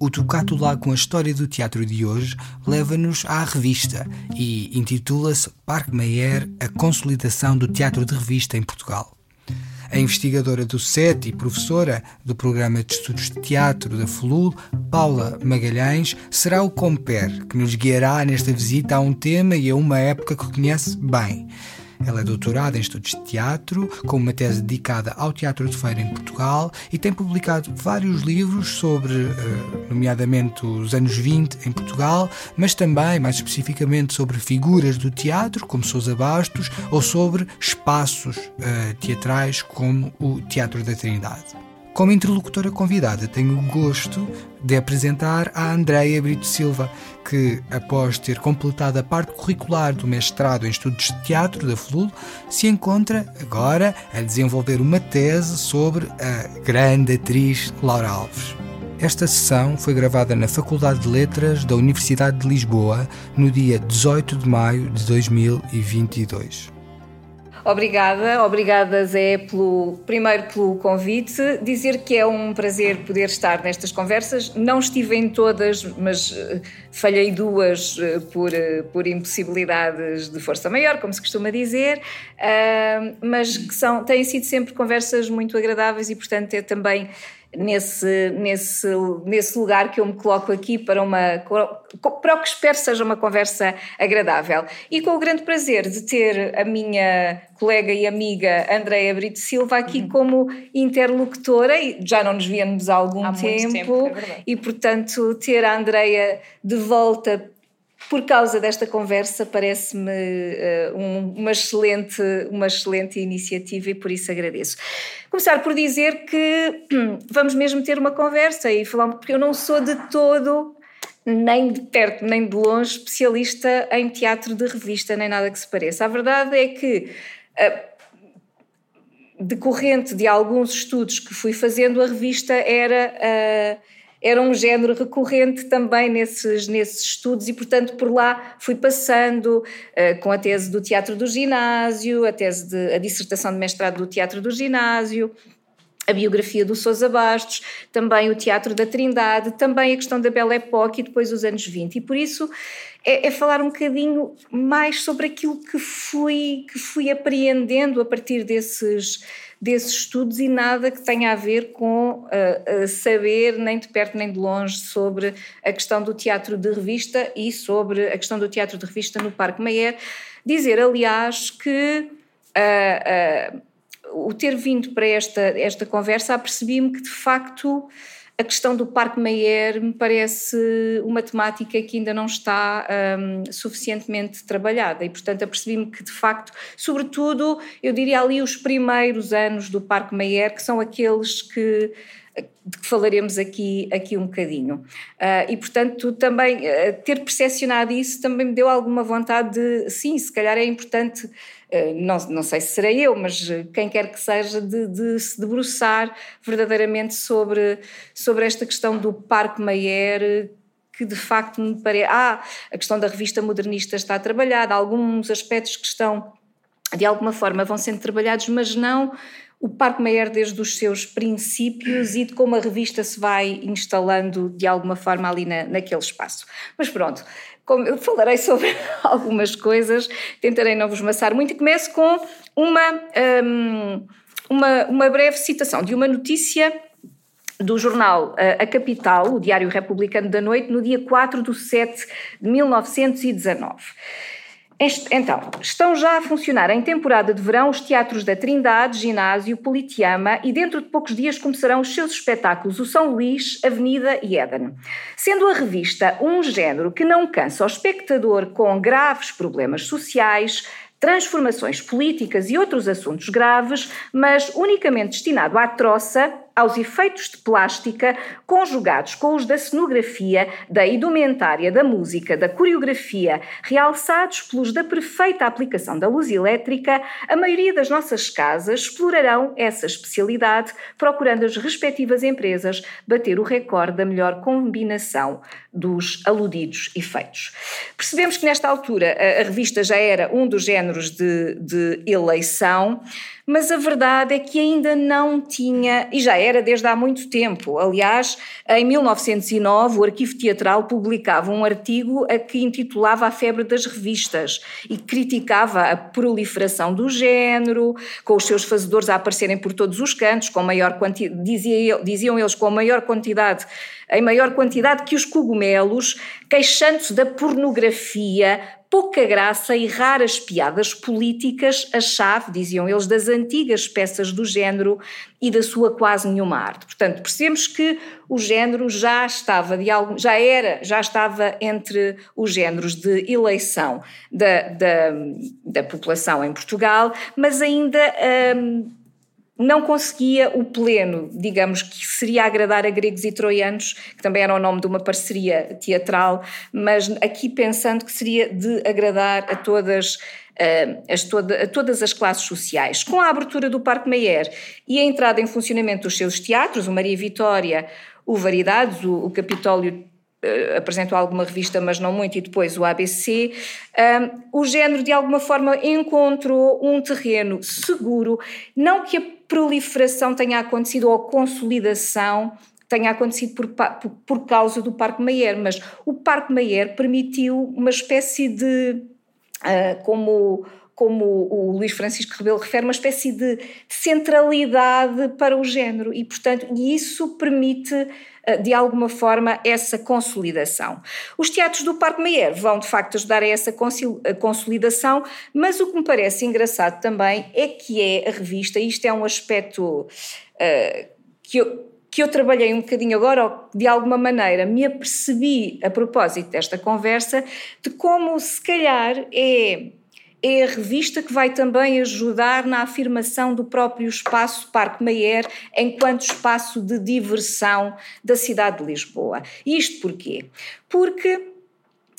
O Tocato lá com a história do teatro de hoje leva-nos à revista e intitula-se Parque Mayer A Consolidação do Teatro de Revista em Portugal. A investigadora do SET e professora do Programa de Estudos de Teatro da FLUL, Paula Magalhães, será o compère que nos guiará nesta visita a um tema e a uma época que conhece bem. Ela é doutorada em estudos de teatro, com uma tese dedicada ao teatro de feira em Portugal e tem publicado vários livros sobre, eh, nomeadamente, os anos 20 em Portugal, mas também, mais especificamente, sobre figuras do teatro, como Sousa Bastos, ou sobre espaços uh, teatrais, como o Teatro da Trindade. Como interlocutora convidada, tenho o gosto de apresentar a Andreia Brito Silva, que, após ter completado a parte curricular do mestrado em Estudos de Teatro da FLUL, se encontra agora a desenvolver uma tese sobre a grande atriz Laura Alves. Esta sessão foi gravada na Faculdade de Letras da Universidade de Lisboa no dia 18 de maio de 2022. Obrigada, obrigada Zé pelo primeiro pelo convite. Dizer que é um prazer poder estar nestas conversas. Não estive em todas, mas uh, falhei duas uh, por, uh, por impossibilidades de força maior, como se costuma dizer, mas que são, têm sido sempre conversas muito agradáveis e, portanto, é também nesse, nesse, nesse lugar que eu me coloco aqui para, uma, para o que espero seja uma conversa agradável. E com o grande prazer de ter a minha colega e amiga Andréa Brito Silva aqui uhum. como interlocutora, e já não nos víamos há algum há tempo, tempo é e portanto ter a Andréa de volta por causa desta conversa parece-me uh, um, uma, excelente, uma excelente iniciativa e por isso agradeço. Começar por dizer que vamos mesmo ter uma conversa e falar, porque eu não sou de todo, nem de perto nem de longe, especialista em teatro de revista, nem nada que se pareça. A verdade é que. Uh, decorrente de alguns estudos que fui fazendo, a revista era uh, era um género recorrente também nesses, nesses estudos e, portanto, por lá fui passando uh, com a tese do teatro do ginásio, a tese de, a dissertação de mestrado do teatro do ginásio, a biografia do Sousa Bastos, também o Teatro da Trindade, também a questão da Belle Époque e depois os anos 20. E por isso é, é, falar um bocadinho mais sobre aquilo que fui, que fui apreendendo a partir desses desses estudos e nada que tenha a ver com uh, uh, saber, nem de perto nem de longe, sobre a questão do teatro de revista e sobre a questão do teatro de revista no Parque Mayer. Dizer, aliás, que uh, o ter vindo para esta, esta conversa, apercebi-me que de facto a questão do Parque Mayer me parece uma temática que ainda não está um, suficientemente trabalhada e, portanto, apercebi-me que, de facto, sobretudo, eu diria ali os primeiros anos do Parque Mayer, que são aqueles que de que falaremos aqui, aqui um bocadinho. Uh, e, portanto, também uh, ter percepcionado isso também me deu alguma vontade de, sim, se calhar é importante não, não sei se serei eu, mas eh, quem quer que seja, de, de se debruçar verdadeiramente sobre, sobre esta questão do Parque Mayer, que de facto me parece. Ah, a questão da revista modernista está trabalhada, alguns aspectos que estão, de alguma forma, vão sendo trabalhados, mas não o Parque Mayer desde os seus princípios e de como a revista se vai instalando de alguma forma ali na, naquele espaço. Mas pronto, falarei sobre algumas coisas, tentarei não vos maçar muito. Começo com uma, um, uma, uma breve citação de uma notícia do jornal uh, A Capital, o Diário Republicano da Noite, no dia 4 de 7 de 1919. Então, estão já a funcionar em temporada de verão os teatros da Trindade, Ginásio, Politeama e dentro de poucos dias começarão os seus espetáculos o São Luís, Avenida e Éden. Sendo a revista um género que não cansa o espectador com graves problemas sociais, transformações políticas e outros assuntos graves, mas unicamente destinado à troça, aos efeitos de plástica, conjugados com os da cenografia, da indumentária, da música, da coreografia, realçados pelos da perfeita aplicação da luz elétrica, a maioria das nossas casas explorarão essa especialidade, procurando as respectivas empresas bater o recorde da melhor combinação dos aludidos efeitos. Percebemos que nesta altura a, revista já era um dos géneros de, de eleição, mas a verdade é que ainda não tinha, e já era desde há muito tempo. Aliás, em 1909, o Arquivo Teatral publicava um artigo a que intitulava A Febre das Revistas e criticava a proliferação do género, com os seus fazedores a aparecerem por todos os cantos, com maior quantidade, dizia, diziam eles, com maior quantidade em maior quantidade que os cogumelos, queixando-se da pornografia, pouca graça e raras piadas políticas, a chave, diziam eles, das antigas peças do género e da sua quase nenhuma arte. Portanto, percebemos que o género já estava de algo, já era, já estava entre os géneros de eleição da, da, da população em Portugal, mas ainda hum, não conseguia o pleno, digamos, que seria agradar a gregos e troianos, que também era o nome de uma parceria teatral, mas aqui pensando que seria de agradar a todas, uh, as, toda, a todas as classes sociais. Com a abertura do Parque Meyer e a entrada em funcionamento dos seus teatros, o Maria Vitória, o Variedades, o, o Capitólio apresentou alguma revista, mas não muito, e depois o ABC, um, o género de alguma forma encontrou um terreno seguro, não que a proliferação tenha acontecido ou a consolidação tenha acontecido por, por, por causa do Parque Mayer, mas o Parque Mayer permitiu uma espécie de, uh, como como o Luís Francisco Rebelo refere, uma espécie de centralidade para o género. E, portanto, isso permite eh, de alguma forma essa consolidação. Os teatros do Parque Mayer vão de facto ajudar a essa consolidação, mas o que me parece engraçado também é que é a revista, isto é um aspecto uh, que eu, que eu trabalhei um bocadinho agora, ou de alguma maneira me apercebi a propósito desta conversa, de como se calhar é é a revista que vai também ajudar na afirmação do próprio espaço Parque Mayer enquanto espaço de diversão da cidade de Lisboa. Isto porquê? Porque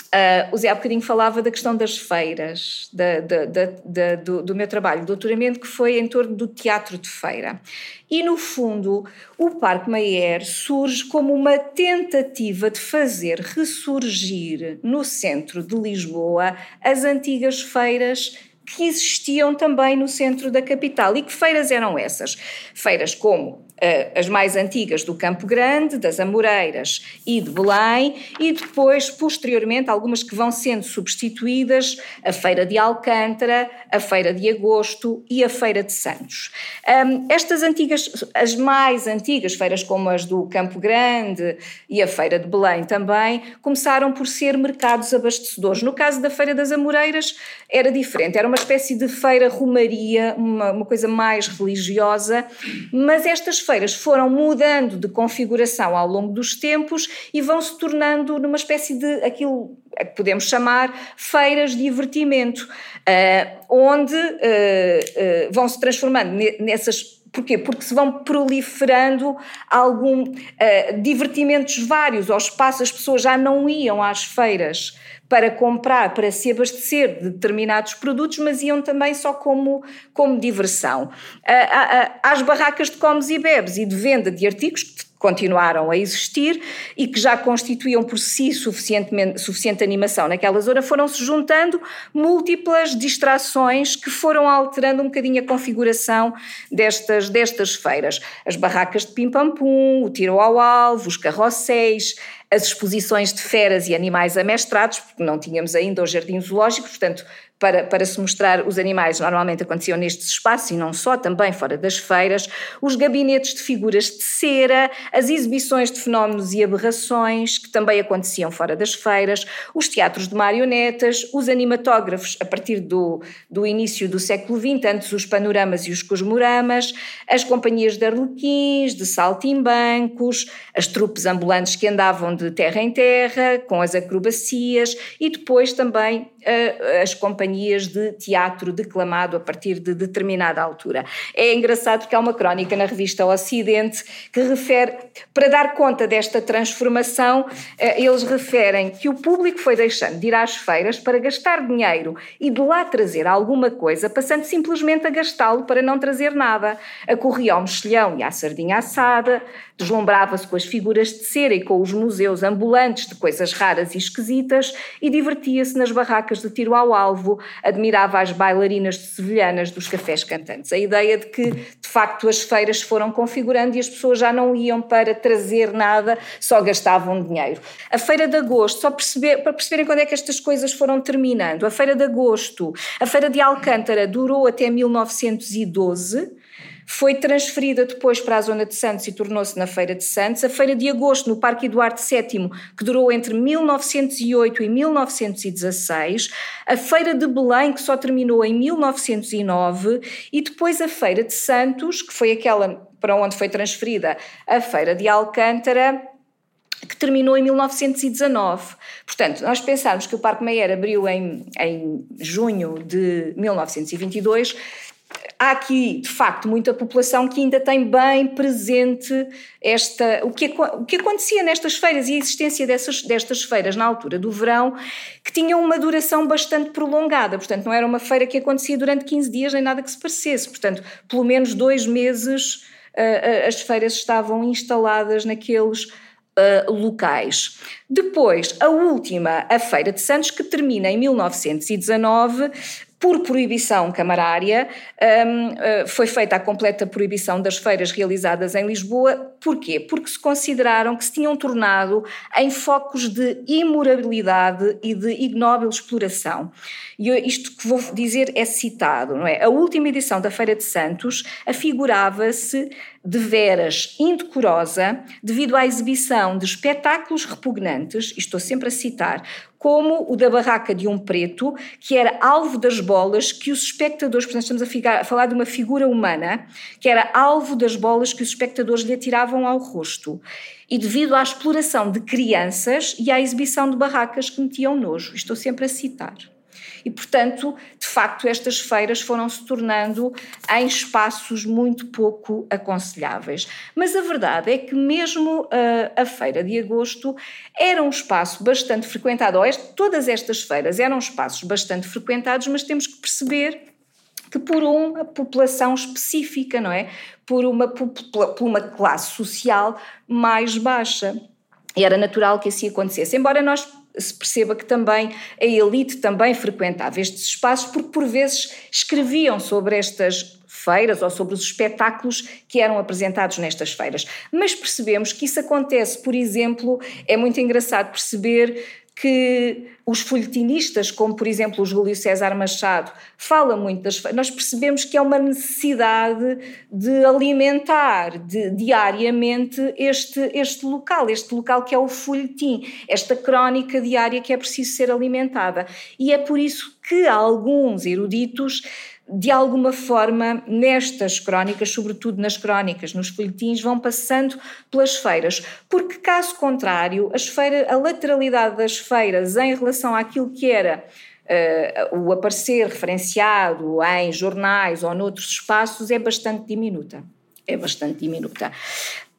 Uh, o Zé há bocadinho falava da questão das feiras, da, da, da, do, do, meu trabalho de doutoramento, que foi em torno do teatro de feira. E, no fundo, o Parque Mayer surge como uma tentativa de fazer ressurgir no centro de Lisboa as antigas feiras que existiam também no centro da capital. E que feiras eram essas? Feiras como as mais antigas do Campo Grande, das Amoreiras e de Belém, e depois, posteriormente, algumas que vão sendo substituídas, a Feira de Alcântara, a Feira de Agosto e a Feira de Santos. estas antigas, as mais antigas feiras, como as do Campo Grande e a Feira de Belém também, começaram por ser mercados abastecedores. No caso da Feira das Amoreiras, era diferente, era uma espécie de feira romaria, uma, uma coisa mais religiosa, mas estas feiras foram mudando de configuração ao longo dos tempos e vão se tornando numa espécie de aquilo que podemos chamar feiras de divertimento, uh, onde uh, uh, vão se transformando nessas Porquê? Porque se vão proliferando algum uh, divertimentos vários ao espaço, as pessoas já não iam às feiras para comprar, para se abastecer de determinados produtos, mas iam também só como, como diversão. Às barracas de comes e bebes e de venda de artigos que continuaram a existir e que já constituíam por si suficiente animação naquela zona, foram-se juntando múltiplas distrações que foram alterando um bocadinho a configuração destas, destas feiras. As barracas de pim-pam-pum, o tiro ao alvo, os carrosséis, as exposições de feras e animais amestrados, porque não tínhamos ainda o jardim zoológico, portanto para, para se mostrar os animais, normalmente aconteciam nestes espaços e não só, também fora das feiras, os gabinetes de figuras de cera, as exibições de fenómenos e aberrações, que também aconteciam fora das feiras, os teatros de marionetas, os animatógrafos a partir do, do início do século XX, antes os panoramas e os cosmoramas, as companhias de arlequins, de saltimbancos, as trupes ambulantes que andavam de terra em terra, com as acrobacias, e depois também as companhias de teatro declamado a partir de determinada altura. É engraçado porque há uma crónica na revista Ocidente que refere, para dar conta desta transformação, eh, eles referem que o público foi deixando de ir às feiras para gastar dinheiro e de lá trazer alguma coisa, passando simplesmente a gastá-lo para não trazer nada. Acorria ao mexilhão e à sardinha assada, deslumbrava-se com as figuras de cera e com os museus ambulantes de coisas raras e esquisitas e divertia-se nas barracas de tiro ao alvo admirava as bailarinas de sevilhanas dos cafés cantantes. A ideia de que, de facto, as feiras foram configurando e as pessoas já não iam para trazer nada, só gastavam dinheiro. A Feira de Agosto, só perceber, para perceberem quando é que estas coisas foram terminando, a Feira de Agosto, a Feira de Alcântara durou até 1912 foi transferida depois para a zona de Santos e tornou-se na Feira de Santos. A Feira de Agosto, no Parque Eduardo VII, que durou entre 1908 e 1916. A Feira de Belém, que só terminou em 1909. E depois a Feira de Santos, que foi aquela para onde foi transferida a Feira de Alcântara, que terminou em 1919. Portanto, nós pensarmos que o Parque Meyer abriu em, em junho de 1922 há aqui, de facto, muita população que ainda tem bem presente esta, o, que, o que acontecia nestas feiras e a existência dessas, destas feiras na altura do verão, que tinham uma duração bastante prolongada. Portanto, não era uma feira que acontecia durante 15 dias nem nada que se parecesse. Portanto, pelo menos dois meses uh, as feiras estavam instaladas naqueles. Uh, locais. Depois, a última, a Feira de Santos, que termina em 1919, por proibição camarária, um, uh, foi feita a completa proibição das feiras realizadas em Lisboa. Porquê? Porque se consideraram que se tinham tornado em focos de imoralidade e de ignóbil exploração. E isto que vou dizer é citado, não é? A última edição da Feira de Santos afigurava-se de veras indecorosa devido à exibição de espetáculos repugnantes, estou sempre a citar, como o da barraca de um preto, que era alvo das bolas que os espectadores, portanto estamos a, ficar, a falar de uma figura humana, que era alvo das bolas que os espectadores lhe atiravam ao rosto. E devido à exploração de crianças e à exibição de barracas que metiam nojo. Estou sempre a citar. E, portanto, de facto, estas feiras foram se tornando em espaços muito pouco aconselháveis. Mas a verdade é que, mesmo a, eh, a Feira de Agosto era um espaço bastante frequentado, ou este, todas estas feiras eram espaços bastante frequentados, mas temos que perceber que por uma população específica, não é? Por uma, por uma classe social mais baixa. Era natural que assim acontecesse. Embora nós se perceba que também a elite também frequentava estes espaços, porque por vezes escreviam sobre estas feiras ou sobre os espetáculos que eram apresentados nestas feiras. Mas percebemos que isso acontece, por exemplo, é muito engraçado perceber que os folhetinistas, como por exemplo o Júlio César Machado, fala muito das nós percebemos que é uma necessidade de alimentar de, diariamente este, este local, este local que é o folhetim, esta crónica diária que é preciso ser alimentada. E é por isso que alguns eruditos de alguma forma, nestas crónicas, sobretudo nas crónicas, nos folhetins, vão passando pelas feiras, porque caso contrário, as feiras, a lateralidade das feiras em relação àquilo que era uh, o aparecer referenciado em jornais ou noutros espaços é bastante diminuta. É bastante diminuta.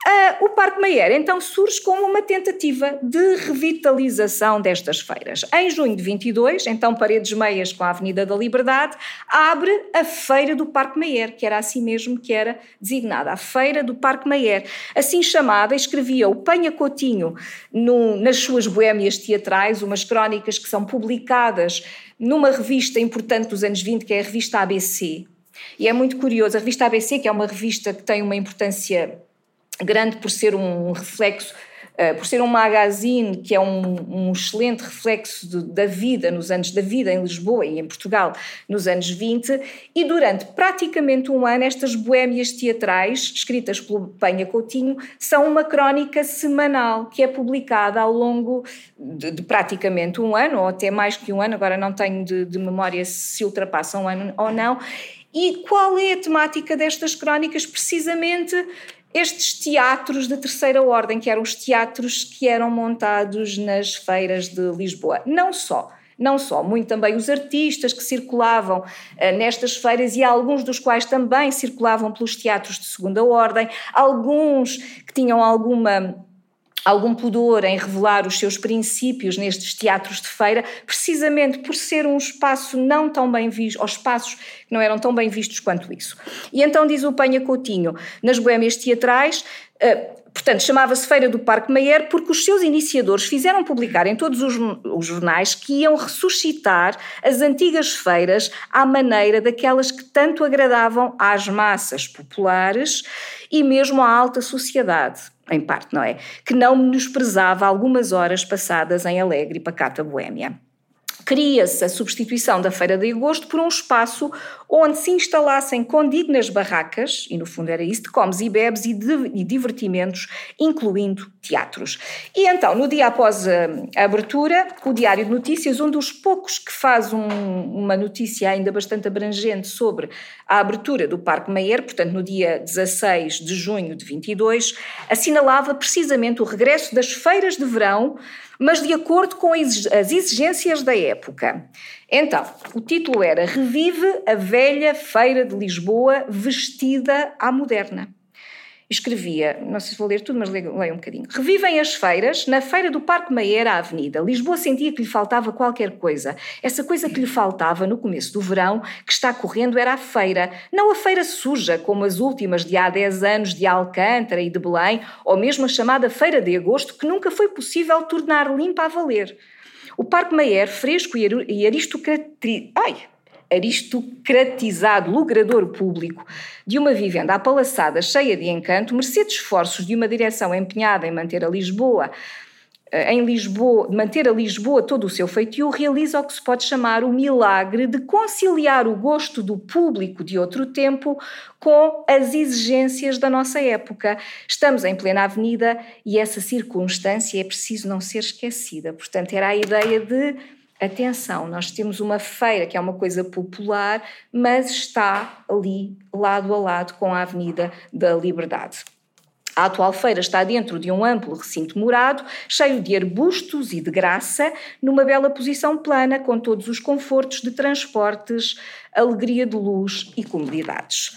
Uh, o Parque Mayer então surge como uma tentativa de revitalização destas feiras. Em junho de 22, então Paredes Meias com a Avenida da Liberdade, abre a Feira do Parque Mayer, que era assim mesmo que era designada, a Feira do Parque Mayer. Assim chamada, escrevia o Penha Coutinho no, nas suas boémias teatrais, umas crónicas que são publicadas numa revista importante dos anos 20, que é a revista ABC. E é muito curioso, a revista ABC, que é uma revista que tem uma importância grande por ser um reflexo Uh, por ser um magazine que é um, um excelente reflexo de, da vida nos anos da vida em Lisboa e em Portugal nos anos 20 e durante praticamente um ano estas boémias teatrais escritas pelo Penha Coutinho são uma crónica semanal que é publicada ao longo de, de praticamente um ano ou até mais que um ano agora não tenho de, de memória se ultrapassa um ano ou não e qual é a temática destas crónicas precisamente estes teatros de terceira ordem, que eram os teatros que eram montados nas feiras de Lisboa. Não só, não só, muito também os artistas que circulavam uh, nestas feiras e alguns dos quais também circulavam pelos teatros de segunda ordem, alguns que tinham alguma algum pudor em revelar os seus princípios nestes teatros de feira, precisamente por ser um espaço não tão bem visto, ou espaços que não eram tão bem vistos quanto isso. E então diz o Penha Coutinho, nas boémias teatrais, Uh, Portanto, chamava-se Feira do Parque Mayer porque os seus iniciadores fizeram publicar em todos os, os, jornais que iam ressuscitar as antigas feiras à maneira daquelas que tanto agradavam às massas populares e mesmo à alta sociedade, em parte, não é? Que não menosprezava algumas horas passadas em alegre e pacata Boêmia cria-se a substituição da Feira de Agosto por um espaço onde se instalassem condignas barracas, e no fundo era isso, de comes e bebes e, de, e divertimentos, incluindo teatros. E então, no dia após a, a, abertura, o Diário de Notícias, um dos poucos que faz um, uma notícia ainda bastante abrangente sobre a abertura do Parque Meyer, portanto no dia 16 de junho de 22, assinalava precisamente o regresso das feiras de verão mas de acordo com as exigências da época. Então, o título era Revive a velha Feira de Lisboa vestida à moderna escrevia, não sei se vou ler tudo, mas leio, um bocadinho. Revivem as feiras na feira do Parque Mayer à Avenida. Lisboa sentia que lhe faltava qualquer coisa. Essa coisa que lhe faltava no começo do verão, que está correndo, era a feira. Não a feira suja, como as últimas de há 10 anos de Alcântara e de Belém, ou mesmo a chamada Feira de Agosto, que nunca foi possível tornar limpa a valer. O Parque Mayer, fresco e aristocrático. Ai! aristocratizado logrador público de uma vivenda apalaçada cheia de encanto, mercê de esforços de uma direção empenhada em manter a Lisboa em Lisboa, manter a Lisboa todo o seu feitio, realiza o que se pode chamar o milagre de conciliar o gosto do público de outro tempo com as exigências da nossa época. Estamos em plena avenida e essa circunstância é preciso não ser esquecida. Portanto, era a ideia de atenção, nós temos uma feira que é uma coisa popular, mas está ali lado a lado com a Avenida da Liberdade. A atual feira está dentro de um amplo recinto morado, cheio de arbustos e de graça, numa bela posição plana, com todos os confortos de transportes, alegria de luz e comodidades.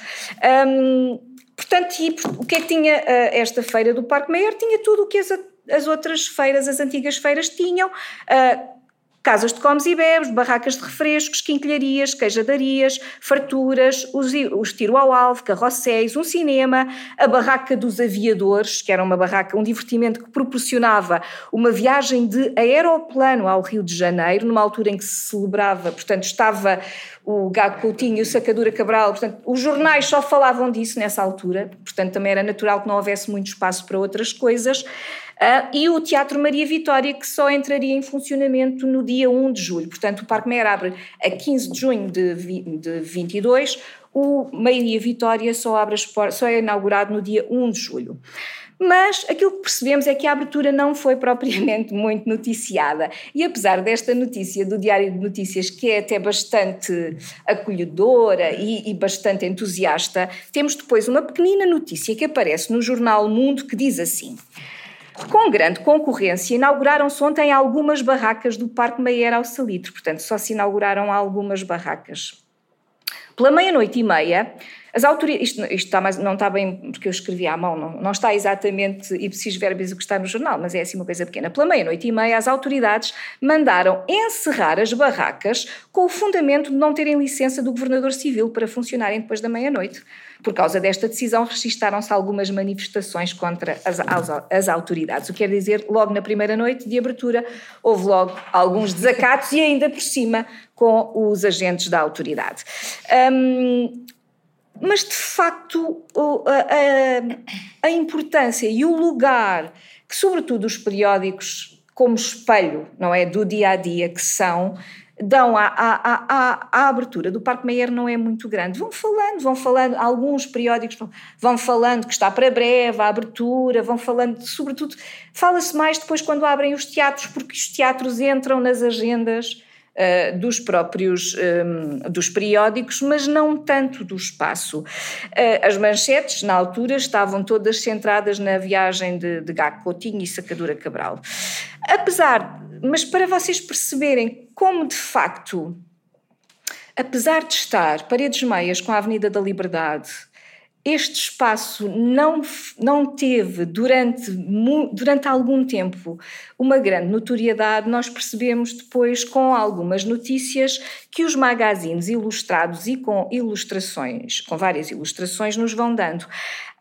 Hum, portanto, e, o que é que tinha uh, esta feira do Parque Maior? Tinha tudo o que as, as outras feiras, as antigas feiras, tinham. Uh, Casas de comes e bebes, barracas de refrescos, quinquilharias, queijadarias, farturas, os, os tiro ao alvo, carrosséis, um cinema, a barraca dos aviadores, que era uma barraca, um divertimento que proporcionava uma viagem de aeroplano ao Rio de Janeiro, numa altura em que se celebrava, portanto, estava o Gago Coutinho e o Sacadura Cabral, portanto, os jornais só falavam disso nessa altura, portanto, também era natural que não houvesse muito espaço para outras coisas. Uh, e o Teatro Maria Vitória, que só entraria em funcionamento no dia 1 de julho. Portanto, o Parque Meyer abre a 15 de junho de, de 22, o Maria Vitória só, abre as só é inaugurado no dia 1 de julho. Mas aquilo que percebemos é que a abertura não foi propriamente muito noticiada. E apesar desta notícia do Diário de Notícias, que é até bastante acolhedora e, e bastante entusiasta, temos depois uma pequenina notícia que aparece no jornal Mundo que diz assim. Com grande concorrência, inauguraram-se ontem algumas barracas do Parque Meyer ao Salitre, portanto, só se inauguraram algumas barracas. Pela meia-noite e meia, as autoridades. Isto, isto está mais, não está bem porque eu escrevi à mão, não, não está exatamente ipsis verbis o que está no jornal, mas é assim uma coisa pequena. Pela meia-noite e meia, as autoridades mandaram encerrar as barracas com o fundamento de não terem licença do governador civil para funcionarem depois da meia-noite. Por causa desta decisão, registaram-se algumas manifestações contra as, as, as, autoridades. O que quer dizer, logo na primeira noite de abertura, houve logo alguns desacatos e ainda por cima com os agentes da autoridade. Um, mas de facto a, a, a, importância e o lugar que, sobretudo, os periódicos, como espelho, não é, do dia a dia que são, dão à, abertura do Parque Meyer não é muito grande. Vão falando, vão falando, alguns periódicos vão falando que está para breve a abertura, vão falando, sobretudo, fala-se mais depois quando abrem os teatros, porque os teatros entram nas agendas Uh, dos próprios um, dos periódicos, mas não tanto do espaço. Uh, as manchetes, na altura, estavam todas centradas na viagem de, de Gago Coutinho e Sacadura Cabral. Apesar, mas para vocês perceberem como de facto, apesar de estar paredes meias com a Avenida da Liberdade, este espaço não, não teve durante, durante algum tempo uma grande notoriedade, nós percebemos depois com algumas notícias que os magazines ilustrados e com ilustrações, com várias ilustrações, nos vão dando.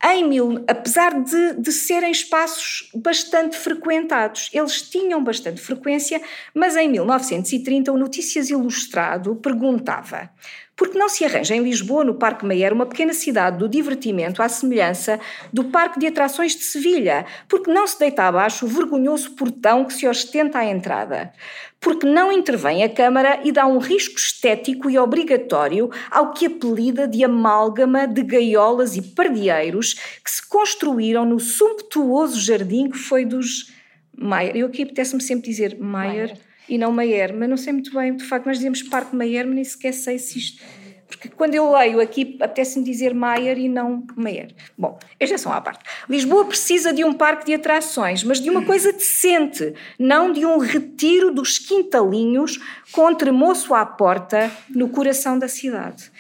Em mil, apesar de, de serem espaços bastante frequentados. Eles tinham bastante frequência, mas em 1930 o Notícias Ilustrado perguntava por que não se arranja em Lisboa, no Parque Mayer, uma pequena cidade do divertimento à semelhança do Parque de Atrações de Sevilha? Porque não se deita abaixo o vergonhoso portão que se ostenta à entrada? Porque não intervém a Câmara e dá um risco estético e obrigatório ao que apelida de amálgama de gaiolas e pardieiros que se construíram no sumptuoso jardim que foi dos Maier. Eu aqui apetece-me sempre dizer Maier e não Maier, mas não sei muito bem, de facto, nós dizemos Parque Maier, mas nem sequer sei se isto. Porque quando eu leio aqui, apetece-me dizer Maier e não Maier. Bom, exceção à parte. Lisboa precisa de um parque de atrações, mas de uma coisa decente, não de um retiro dos quintalinhos com tremoço à porta no coração da cidade.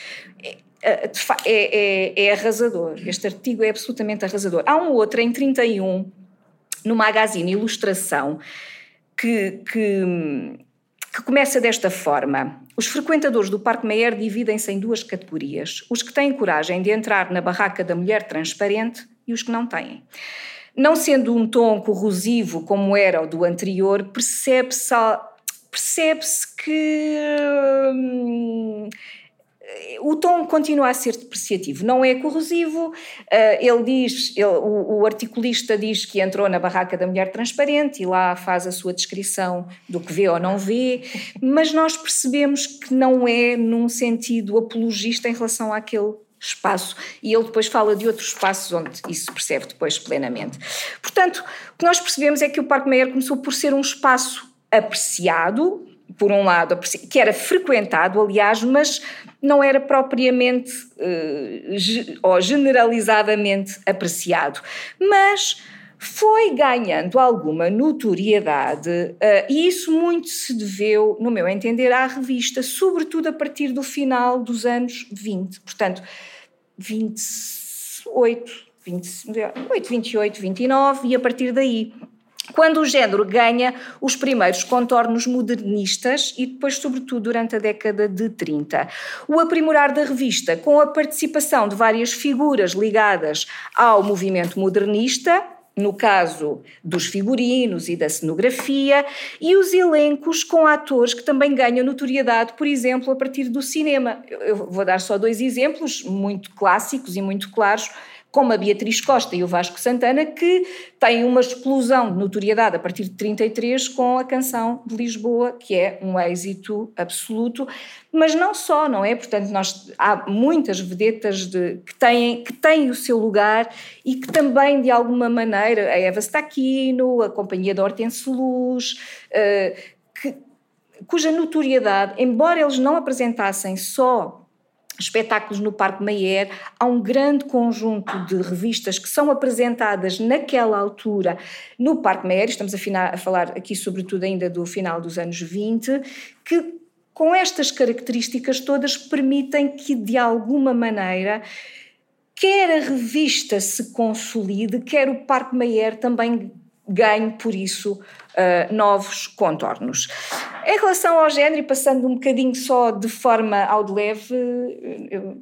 É, é, é, é, arrasador. Este artigo é absolutamente arrasador. Há um outro em 31, no Magazine Ilustração, que, que, que começa desta forma. Os frequentadores do Parque Meyer dividem-se em duas categorias: os que têm coragem de entrar na barraca da mulher transparente e os que não têm. Não sendo um tom corrosivo como era o do anterior, percebe-se percebe que. O tom continua a ser depreciativo, não é corrosivo. Eh, ele diz, ele, o, o, articulista diz que entrou na barraca da mulher transparente e lá faz a sua descrição do que vê ou não vê, mas nós percebemos que não é num sentido apologista em relação àquele espaço e ele depois fala de outros espaços onde isso se percebe depois plenamente. Portanto, o que nós percebemos é que o Parque Meyer começou por ser um espaço apreciado, por um lado, que era frequentado, aliás, mas não era propriamente uh, ou generalizadamente apreciado. Mas foi ganhando alguma notoriedade uh, e isso muito se deveu, no meu entender, à revista, sobretudo a partir do final dos anos 20. Portanto, 28, 28 28, 29 e a partir daí quando o género ganha os primeiros contornos modernistas e depois, sobretudo, durante a década de 30. O aprimorar da revista, com a participação de várias figuras ligadas ao movimento modernista, no caso dos figurinos e da cenografia, e os elencos com atores que também ganham notoriedade, por exemplo, a partir do cinema. Eu vou dar só dois exemplos muito clássicos e muito claros como a Beatriz Costa e o Vasco Santana, que têm uma explosão de notoriedade a partir de 33 com a canção de Lisboa, que é um êxito absoluto, mas não só, não é? Portanto, nós, há muitas vedetas de, que, têm, que têm o seu lugar e que também, de alguma maneira, a Eva Staquino, a Companhia da Hortense Luz, uh, que, cuja notoriedade, embora eles não apresentassem só espetáculos no Parque Mayer, há um grande conjunto de revistas que são apresentadas naquela altura no Parque Mayer, estamos a, a falar aqui sobretudo ainda do final dos anos 20, que com estas características todas permitem que de alguma maneira quer a revista se consolide, quer o Parque Mayer também ganhe por isso uh, novos contornos. Em relação ao género, e passando um bocadinho só de forma ao de leve,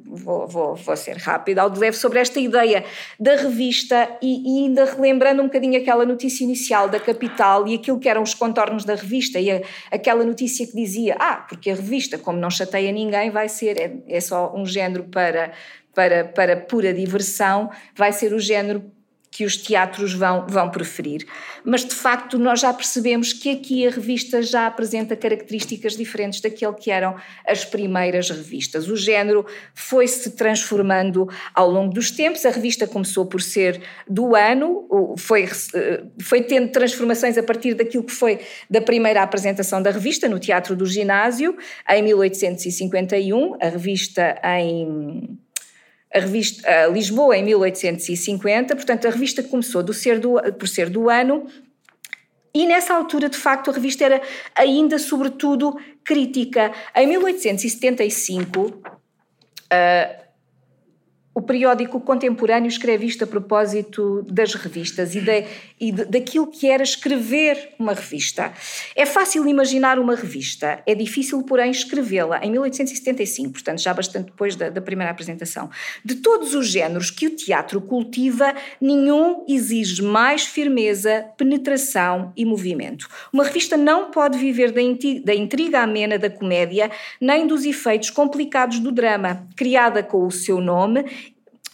vou, vou, vou ser rápida, ao de leve sobre esta ideia da revista e, e, ainda relembrando um bocadinho aquela notícia inicial da Capital e aquilo que eram os contornos da revista e a, aquela notícia que dizia, ah, porque a revista, como não chateia ninguém, vai ser, é, é só um género para, para, para pura diversão, vai ser o género que os teatros vão, vão preferir. Mas, de facto, nós já percebemos que aqui a revista já apresenta características diferentes daquele que eram as primeiras revistas. O género foi-se transformando ao longo dos tempos, a revista começou por ser do ano, foi, eh, foi tendo transformações a partir daquilo que foi da primeira apresentação da revista no Teatro do Ginásio, em 1851, a revista em a revista a Lisboa em 1850, portanto a revista começou do ser do, por ser do ano e nessa altura, de facto, a revista era ainda sobretudo crítica. Em 1875, uh, o periódico contemporâneo escreve isto a propósito das revistas e, de, e de, daquilo que era escrever uma revista. É fácil imaginar uma revista, é difícil, porém, escrevê-la. Em 1875, portanto, já bastante depois da, da primeira apresentação. De todos os géneros que o teatro cultiva, nenhum exige mais firmeza, penetração e movimento. Uma revista não pode viver da intriga amena da comédia, nem dos efeitos complicados do drama, criada com o seu nome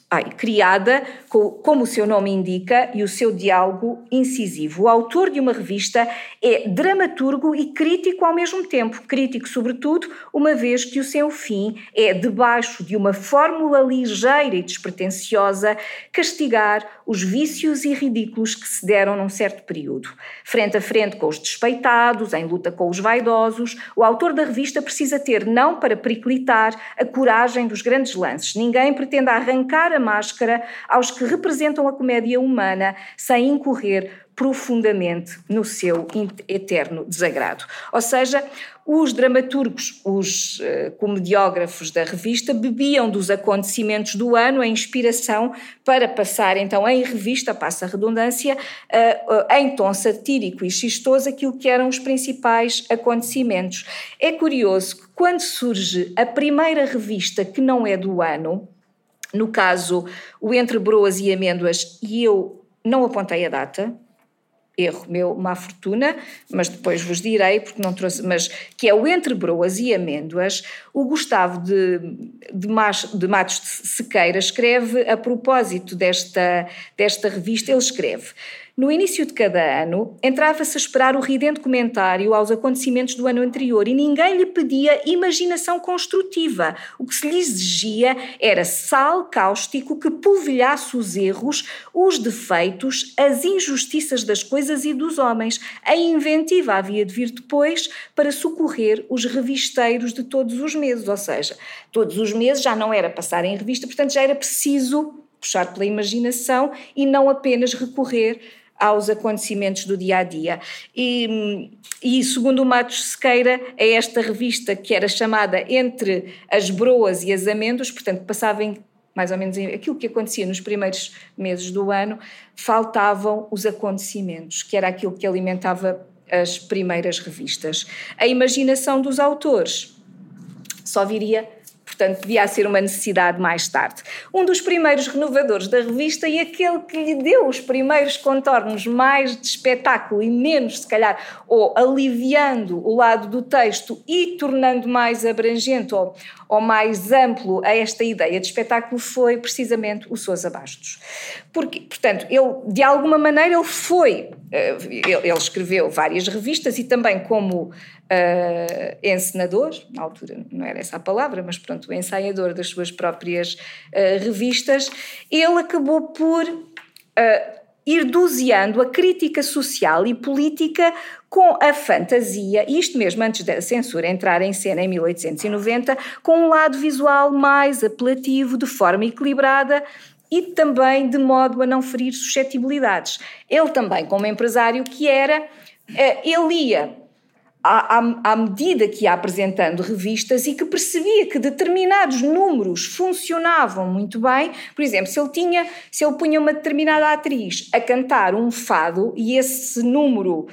ai, criada, com, como o seu nome indica, e o seu diálogo incisivo. O autor de uma revista é dramaturgo e crítico ao mesmo tempo. Crítico, sobretudo, uma vez que o seu fim é, debaixo de uma fórmula ligeira e despretensiosa, castigar os vícios e ridículos que se deram num certo período. Frente a frente com os despeitados, em luta com os vaidosos, o autor da revista precisa ter, não para periclitar, a coragem dos grandes lances. Ninguém pretende arrancar máscara aos que representam a comédia humana sem incorrer profundamente no seu eterno desagrado. Ou seja, os dramaturgos, os uh, comediógrafos da revista bebiam dos acontecimentos do ano a inspiração para passar então em revista, passa a redundância, uh, uh, em tom satírico e xistoso aquilo que eram os principais acontecimentos. É curioso que quando surge a primeira revista que não é do ano, no caso, o Entre Broas e Amêndoas, e eu não apontei a data, erro meu, má fortuna, mas depois vos direi, porque não trouxe, mas que é o Entre Broas e Amêndoas, o Gustavo de, de, de Matos de Sequeira escreve, a propósito desta, desta revista, ele escreve no início de cada ano, entrava-se a esperar o ridente comentário aos acontecimentos do ano anterior e ninguém lhe pedia imaginação construtiva. O que se lhe exigia era sal cáustico que polvilhasse os erros, os defeitos, as injustiças das coisas e dos homens. A inventiva havia de vir depois para socorrer os revisteiros de todos os meses, ou seja, todos os meses já não era passar em revista, portanto já era preciso puxar pela imaginação e não apenas recorrer aos acontecimentos do dia a dia. E, e segundo o Matos Sequeira, é esta revista que era chamada Entre as Broas e as Amêndoas, portanto, passava em mais ou menos aquilo que acontecia nos primeiros meses do ano, faltavam os acontecimentos, que era aquilo que alimentava as primeiras revistas. A imaginação dos autores só viria portanto devia ser uma necessidade mais tarde. Um dos primeiros renovadores da revista e aquele que lhe deu os primeiros contornos mais de espetáculo e menos, se calhar, ou aliviando o lado do texto e tornando mais abrangente ou, ou mais amplo a esta ideia de espetáculo foi precisamente o Sousa Bastos. Porque, portanto, ele, de alguma maneira, ele foi, eh, ele escreveu várias revistas e também como uh, encenador, na altura não era essa a palavra, mas pronto, ensaiador das suas próprias uh, revistas, ele acabou por uh, ir doseando a crítica social e política com a fantasia, isto mesmo antes da censura entrar em cena em 1890, com um lado visual mais apelativo, de forma equilibrada e também de modo a não ferir suscetibilidades. Ele também, como empresário que era, ele ia à, à, medida que ia apresentando revistas e que percebia que determinados números funcionavam muito bem. Por exemplo, se ele tinha, se ele punha uma determinada atriz a cantar um fado e esse número uh,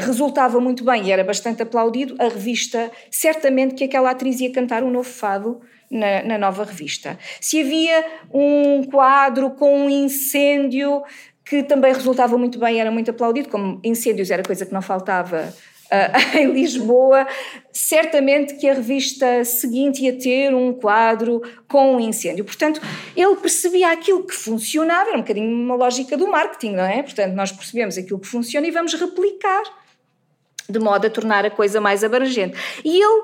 resultava muito bem e era bastante aplaudido, a revista certamente que aquela atriz ia cantar um novo fado na, na, nova revista. Se havia um quadro com um incêndio que também resultava muito bem, era muito aplaudido, como incêndios era coisa que não faltava uh, em Lisboa, certamente que a revista seguinte ia ter um quadro com um incêndio. Portanto, ele percebia aquilo que funcionava, era um bocadinho uma lógica do marketing, não é? Portanto, nós percebemos aquilo que funciona e vamos replicar, de modo a tornar a coisa mais abrangente. E ele,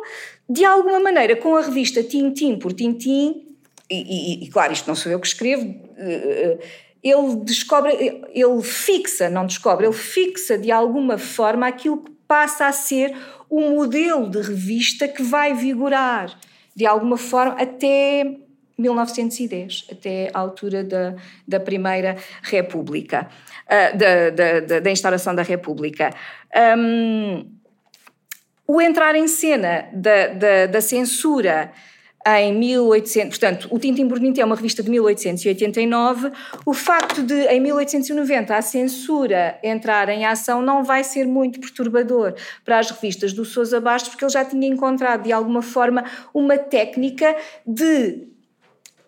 de alguma maneira, com a revista Tintim por Tintim, e, e, e claro, isto não sou eu que escrevo, uh, ele descobre, ele fixa, não descobre, ele fixa de alguma forma aquilo que passa a ser o modelo de revista que vai vigorar, de alguma forma, até 1910, até a altura da, da Primeira República, uh, da, da, da, instauração da República. Um, o entrar em cena da, da, da censura em 1800, portanto, o Tintim Tintim é uma revista de 1889, o facto de em 1890 a censura entrar em ação não vai ser muito perturbador para as revistas do Sousa Bastos, porque ele já tinha encontrado de alguma forma uma técnica de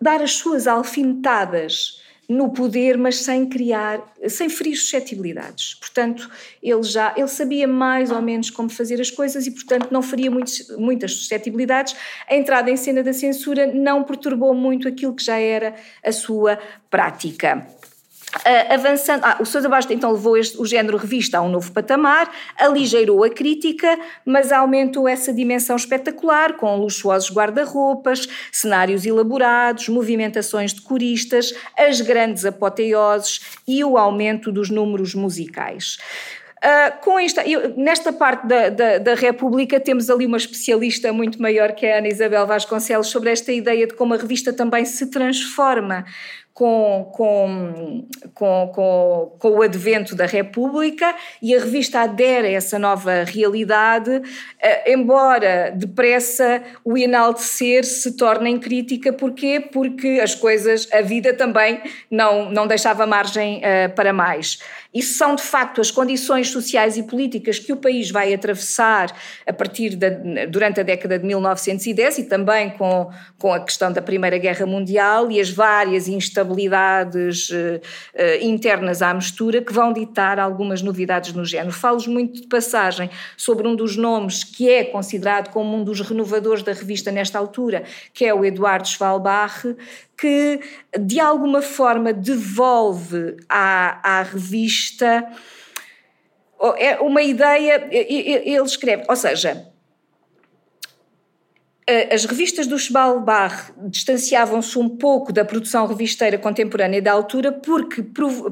dar as suas alfinetadas no poder, mas sem criar, sem ferir suscetibilidades. Portanto, ele já ele sabia mais ou menos como fazer as coisas e, portanto, não faria muitos, muitas suscetibilidades. A entrada em cena da censura não perturbou muito aquilo que já era a sua prática. Uh, avançando, ah, o Sousa Bastos então levou este, o género revista a um novo patamar, aligeirou a crítica, mas aumentou essa dimensão espetacular com luxuosos guarda-roupas, cenários elaborados, movimentações de coristas, as grandes apoteoses e o aumento dos números musicais. Uh, com esta, eu, nesta parte da, da, da, República temos ali uma especialista muito maior que a Ana Isabel Vasconcelos sobre esta ideia de como a revista também se transforma com, com, com, com, o advento da República e a revista adere a essa nova realidade, eh, embora depressa o enaltecer se torne em crítica. Porquê? Porque as coisas, a vida também não, não deixava margem uh, para mais. Isso são, de facto, as condições sociais e políticas que o país vai atravessar a partir da, durante a década de 1910 e também com, com a questão da Primeira Guerra Mundial e as várias instabilidades uh, uh, internas à mistura que vão ditar algumas novidades no género. Falo muito de passagem sobre um dos nomes que é considerado como um dos renovadores da revista nesta altura, que é o Eduardo Schwalbach, que de alguma forma devolve à, à revista é uma ideia, ele escreve, ou seja, as revistas do Schwalbach distanciavam-se um pouco da produção revisteira contemporânea da altura porque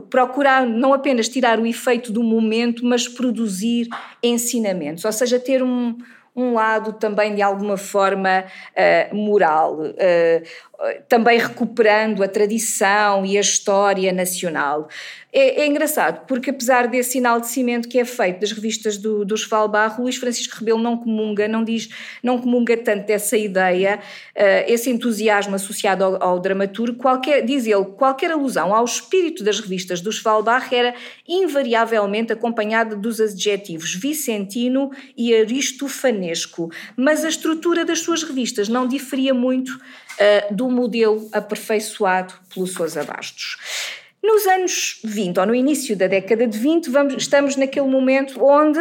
procuraram não apenas tirar o efeito do momento, mas produzir ensinamentos, ou seja, ter um, um lado também de alguma forma uh, moral. Uh, também recuperando a tradição e a história nacional. É, é, engraçado, porque apesar desse enaltecimento que é feito das revistas do, do Svalbard, Luís Francisco Rebelo não comunga, não diz, não comunga tanto dessa ideia, uh, esse entusiasmo associado ao, ao dramaturgo, qualquer, diz ele, qualquer alusão ao espírito das revistas do Svalbard era invariavelmente acompanhada dos adjetivos vicentino e aristofanesco, mas a estrutura das suas revistas não diferia muito uh, do modelo aperfeiçoado pelo Sousa Bastos. Nos anos 20, ou no início da década de 20, vamos, estamos naquele momento onde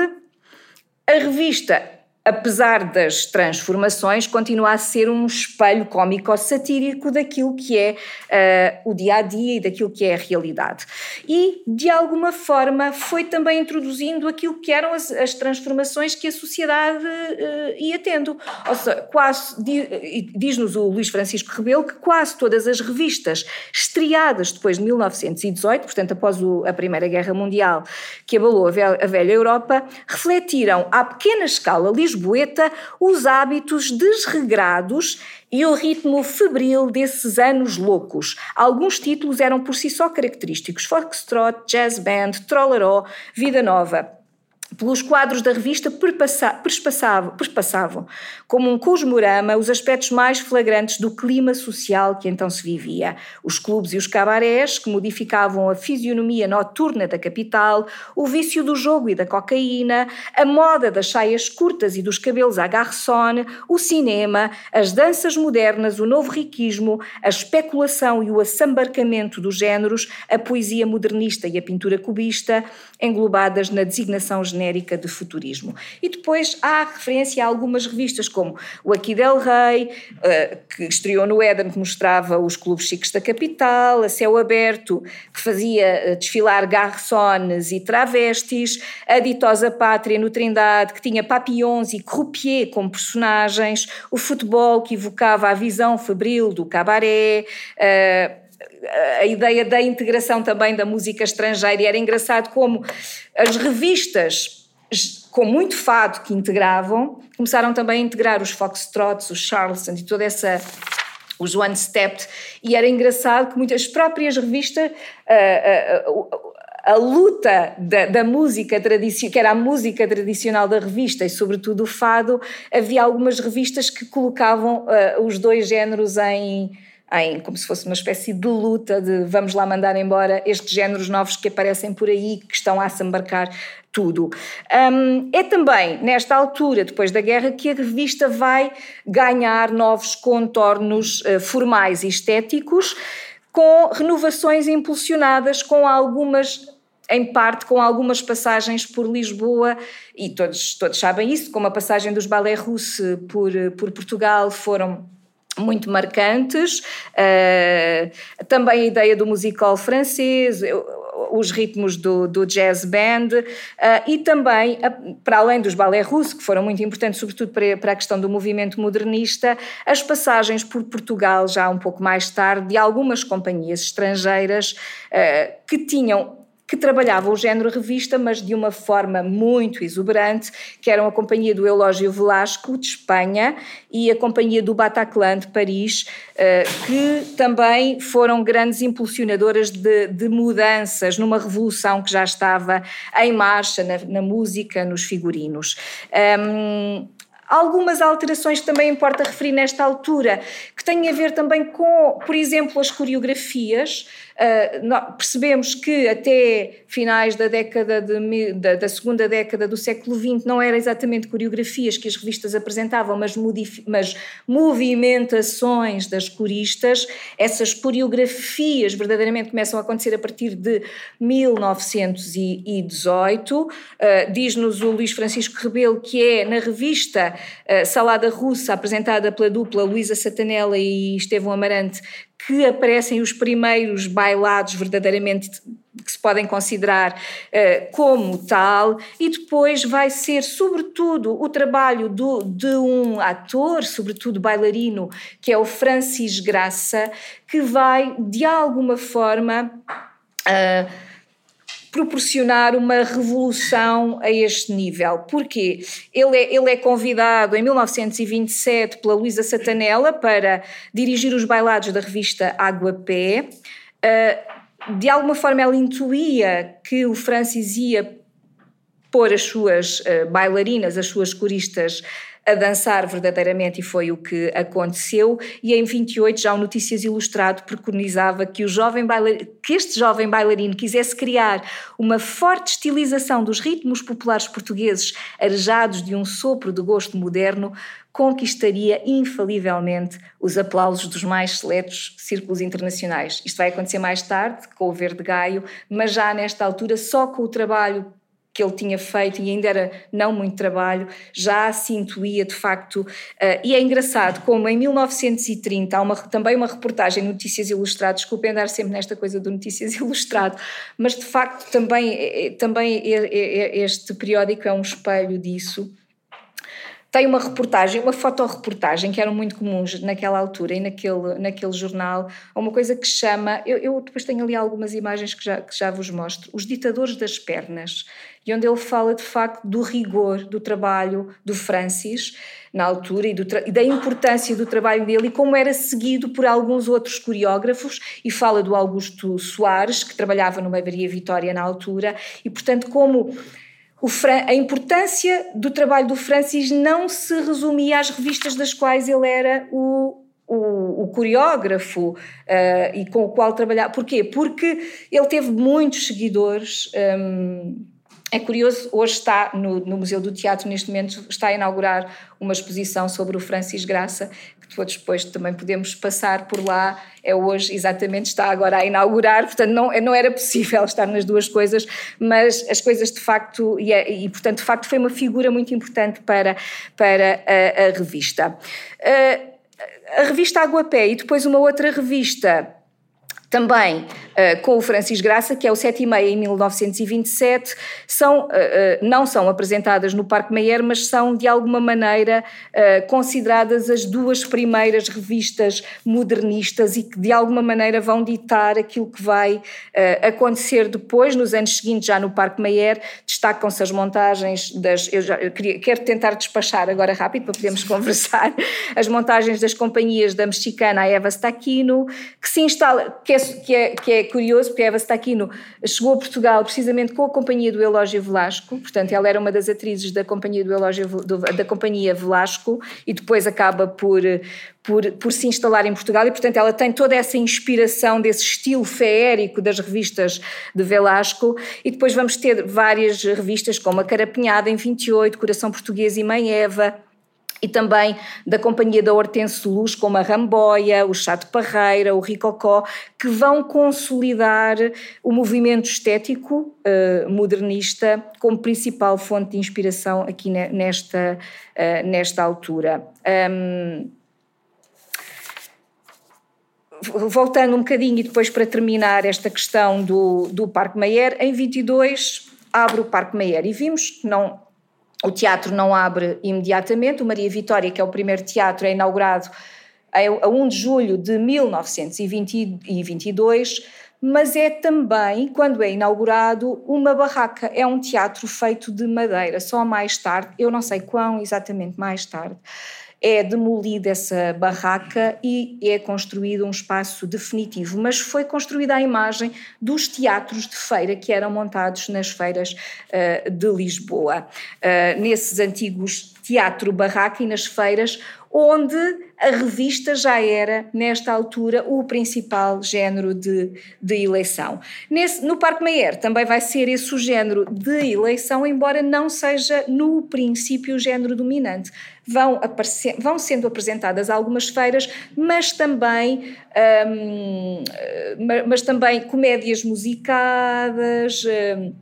a revista apesar das transformações, continua a ser um espelho cómico-satírico daquilo que é uh, o dia a dia e daquilo que é a realidade. E, de alguma forma, foi também introduzindo aquilo que eram as, as transformações que a sociedade uh, ia tendo. Ou seja, quase, diz-nos o Luís Francisco Rebelo que quase todas as revistas estreadas depois de 1918, portanto, após o, a Primeira Guerra Mundial, que abalou a velha, a velha Europa, refletiram à pequena escala lisboeta os hábitos desregrados e o ritmo febril desses anos loucos. Alguns títulos eram por si só característicos: Foxtrot, Jazz Band, Trolleró, Vida Nova pelos quadros da revista perpassavam, perpassavam, como um cosmorama, os aspectos mais flagrantes do clima social que então se vivia. Os clubes e os cabarés, que modificavam a fisionomia noturna da capital, o vício do jogo e da cocaína, a moda das saias curtas e dos cabelos à garçon, o cinema, as danças modernas, o novo riquismo, a especulação e o assambarcamento dos géneros, a poesia modernista e a pintura cubista, englobadas na designação genérica de futurismo. E depois há referência a algumas revistas, como o Aqui del Rei, eh, que estreou no Éden, que mostrava os clubes chiques da capital, a Céu Aberto, que fazia eh, desfilar garçons e travestis, a Ditosa Pátria no Trindade, que tinha papillons e croupier como personagens, o futebol, que evocava a visão febril do cabaré, eh, a ideia da integração também da música estrangeira, e era engraçado como as revistas com muito fado que integravam, começaram também a integrar os foxtrots, os charleston e toda essa os one stepped e era engraçado que muitas próprias revistas uh, uh, uh, a luta da, da música tradicional, que era a música tradicional da revista e sobretudo o fado, havia algumas revistas que colocavam uh, os dois géneros em, em como se fosse uma espécie de luta de vamos lá mandar embora estes géneros novos que aparecem por aí, que estão a se embarcar tudo. Um, é também nesta altura, depois da guerra, que a revista vai ganhar novos contornos uh, formais e estéticos com renovações impulsionadas com algumas em parte com algumas passagens por Lisboa, e todos, todos sabem isso, como a passagem dos balé russe por, por Portugal foram muito marcantes, uh, também a ideia do musical francês, os ritmos do, do jazz band uh, e também, para além dos balé russos, que foram muito importantes, sobretudo para, para a questão do movimento modernista, as passagens por Portugal, já um pouco mais tarde, de algumas companhias estrangeiras uh, que tinham que trabalhava o género revista, mas de uma forma muito exuberante, que eram a companhia do Eulógio Velasco, de Espanha, e a companhia do Bataclan, de Paris, eh, que também foram grandes impulsionadoras de, de mudanças numa revolução que já estava em marcha na, na música, nos figurinos. Um, algumas alterações que também importa referir nesta altura, que têm a ver também com, por exemplo, as coreografias. Uh, percebemos que até finais da década de, da, da, segunda década do século XX não eram exatamente coreografias que as revistas apresentavam, mas, mas movimentações das coristas. Essas coreografias verdadeiramente começam a acontecer a partir de 1918. Uh, Diz-nos o Luís Francisco Rebelo que é na revista uh, Salada Russa, apresentada pela dupla Luísa Satanella e Estevão Amarante, que aparecem os primeiros bailados verdadeiramente que se podem considerar uh, como tal, e depois vai ser, sobretudo, o trabalho do, de um ator, sobretudo bailarino, que é o Francis Graça, que vai, de alguma forma, uh, proporcionar uma revolução a este nível. Porquê? Ele é, ele é convidado em 1927 pela Luísa Satanella para dirigir os bailados da revista Água Pé. Uh, de alguma forma ela intuía que o Francis ia pôr as suas uh, bailarinas, as suas coristas a dançar verdadeiramente e foi o que aconteceu. E em 28 já o Notícias Ilustrado preconizava que, o jovem que este jovem bailarino quisesse criar uma forte estilização dos ritmos populares portugueses arejados de um sopro de gosto moderno, conquistaria infalivelmente os aplausos dos mais seletos círculos internacionais. Isto vai acontecer mais tarde, com o Verde Gaio, mas já nesta altura, só com o trabalho que ele tinha feito e ainda era não muito trabalho, já se intuía de facto. Uh, e é engraçado como em 1930 há uma, também uma reportagem Notícias Ilustradas, desculpem andar sempre nesta coisa do Notícias Ilustrado, mas de facto também, é, é, também este periódico é um espelho disso tem uma reportagem, uma fotoreportagem que eram muito comuns naquela altura e naquele, naquele jornal, uma coisa que chama, eu, eu depois tenho ali algumas imagens que já, que já vos mostro, Os Ditadores das Pernas, e onde ele fala de facto do rigor do trabalho do Francis na altura e, e da importância do trabalho dele e como era seguido por alguns outros coreógrafos e fala do Augusto Soares, que trabalhava no Maria Vitória na altura, e portanto como a importância do trabalho do Francis não se resumia às revistas das quais ele era o, o, o coreógrafo uh, e com o qual trabalhava. Porquê? Porque ele teve muitos seguidores. Um, é curioso, hoje está no, no, Museu do Teatro, neste momento, está a inaugurar uma exposição sobre o Francis Graça, que depois também podemos passar por lá. É hoje, exatamente, está agora a inaugurar, portanto, não, não era possível estar nas duas coisas, mas as coisas de facto, e, é, e portanto, de facto, foi uma figura muito importante para, para a, a revista. A, a revista Água Pé e depois uma outra revista também uh, com o Francis Graça, que é o 7 e meia em 1927, são, uh, uh, não são apresentadas no Parque Meyer, mas são de alguma maneira consideradas as duas primeiras revistas modernistas e que de alguma maneira vão ditar aquilo que vai acontecer depois, nos anos seguintes, já no Parque Meyer, destacam-se as montagens das. Eu, já, eu queria, quero tentar despachar agora rápido para podermos conversar. As montagens das companhias da mexicana Eva Staquino, que se instala, que é que é, que é curioso, porque Eva Staquino chegou a Portugal precisamente com a companhia do Elógio Velasco, portanto, ela era uma das atrizes da companhia do Elógio, do, da companhia Velasco, e depois acaba por, por, por se instalar em Portugal, e portanto ela tem toda essa inspiração desse estilo feérico das revistas de Velasco, e depois vamos ter várias revistas como a Carapinhada em 28, Coração Português e Mãe Eva, e também da companhia da Hortense Luz, como a Ramboia, o Chato Parreira, o Ricocó, que vão consolidar o movimento estético uh, modernista como principal fonte de inspiração aqui nesta, uh, nesta altura. Um, voltando um bocadinho e depois para terminar esta questão do, do Parque Mayer, em 22 abre o Parque Mayer e vimos que não o teatro não abre imediatamente. O Maria Vitória, que é o primeiro teatro, é inaugurado a 1 de julho de 1922, mas é também, quando é inaugurado, uma barraca. É um teatro feito de madeira. Só mais tarde, eu não sei quão exatamente mais tarde, é demolida essa barraca e é construído um espaço definitivo, mas foi construída a imagem dos teatros de feira que eram montados nas feiras uh, de Lisboa. Uh, nesses antigos teatro barraca e nas feiras, onde a revista já era, nesta altura, o principal género de, de eleição. Nesse, no Parque Mayer também vai ser esse o género de eleição, embora não seja no princípio o género dominante. Vão, aparecer, vão sendo apresentadas algumas feiras, mas também, hum, mas também comédias musicadas. Hum,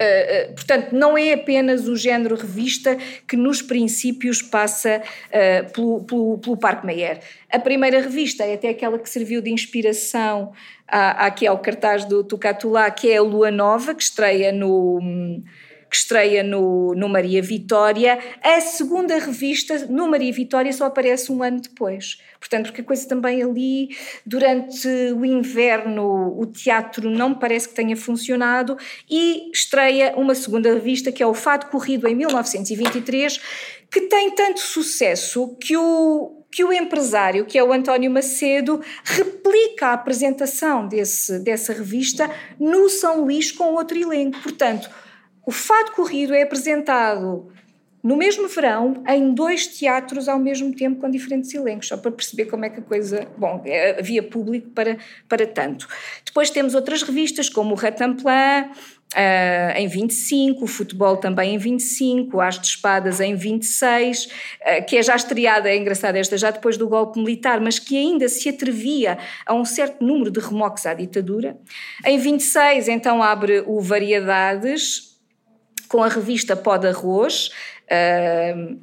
Uh, portanto, não é apenas o género revista que nos princípios passa uh, pelo, pelo, pelo Parque Mayer. A primeira revista é até aquela que serviu de inspiração à, aqui ao cartaz do Tucatulá, que é a Lua Nova, que estreia no que estreia no, no Maria Vitória. A segunda revista, no Maria Vitória, só aparece um ano depois. Portanto, porque a coisa também ali, durante o inverno, o teatro não parece que tenha funcionado e estreia uma segunda revista, que é o Fado Corrido, em 1923, que tem tanto sucesso que o, que o empresário, que é o António Macedo, replica a apresentação desse, dessa revista no São Luís com outro elenco. Portanto, o Fado Corrido é apresentado no mesmo verão em dois teatros ao mesmo tempo com diferentes elencos, só para perceber como é que a coisa. Bom, é, havia público para, para tanto. Depois temos outras revistas como o Ratamplin. Uh, em 25, o futebol também em 25, As de Espadas em 26, uh, que é já estreada, é engraçada esta, já depois do golpe militar, mas que ainda se atrevia a um certo número de remoques à ditadura. Em 26, então, abre o Variedades, com a revista Pó de Arroz,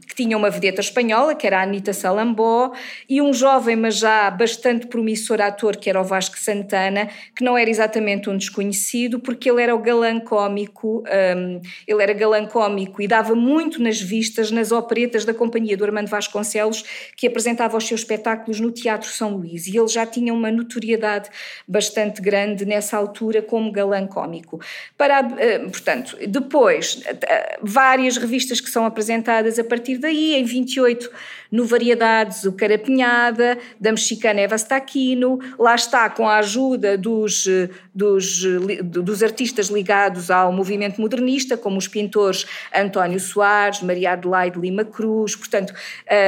que tinha uma vedeta espanhola, que era a Anita Salambó, e um jovem, mas já bastante promissor ator, que era o Vasco Santana, que não era exatamente um desconhecido, porque ele era o galã cômico, um, ele era galã cômico e dava muito nas vistas nas operetas da companhia do Armando Vasconcelos, que apresentava os seus espetáculos no Teatro São Luís, e ele já tinha uma notoriedade bastante grande nessa altura como galã cômico. Para, uh, portanto, depois, uh, várias revistas que são apresentadas a partir daí. Em 28, no Variedades, o Carapinhada, da mexicana Eva Staquino. Lá está, com a ajuda dos, dos, dos artistas ligados ao movimento modernista, como os pintores António Soares, Maria Adelaide Lima Cruz, portanto,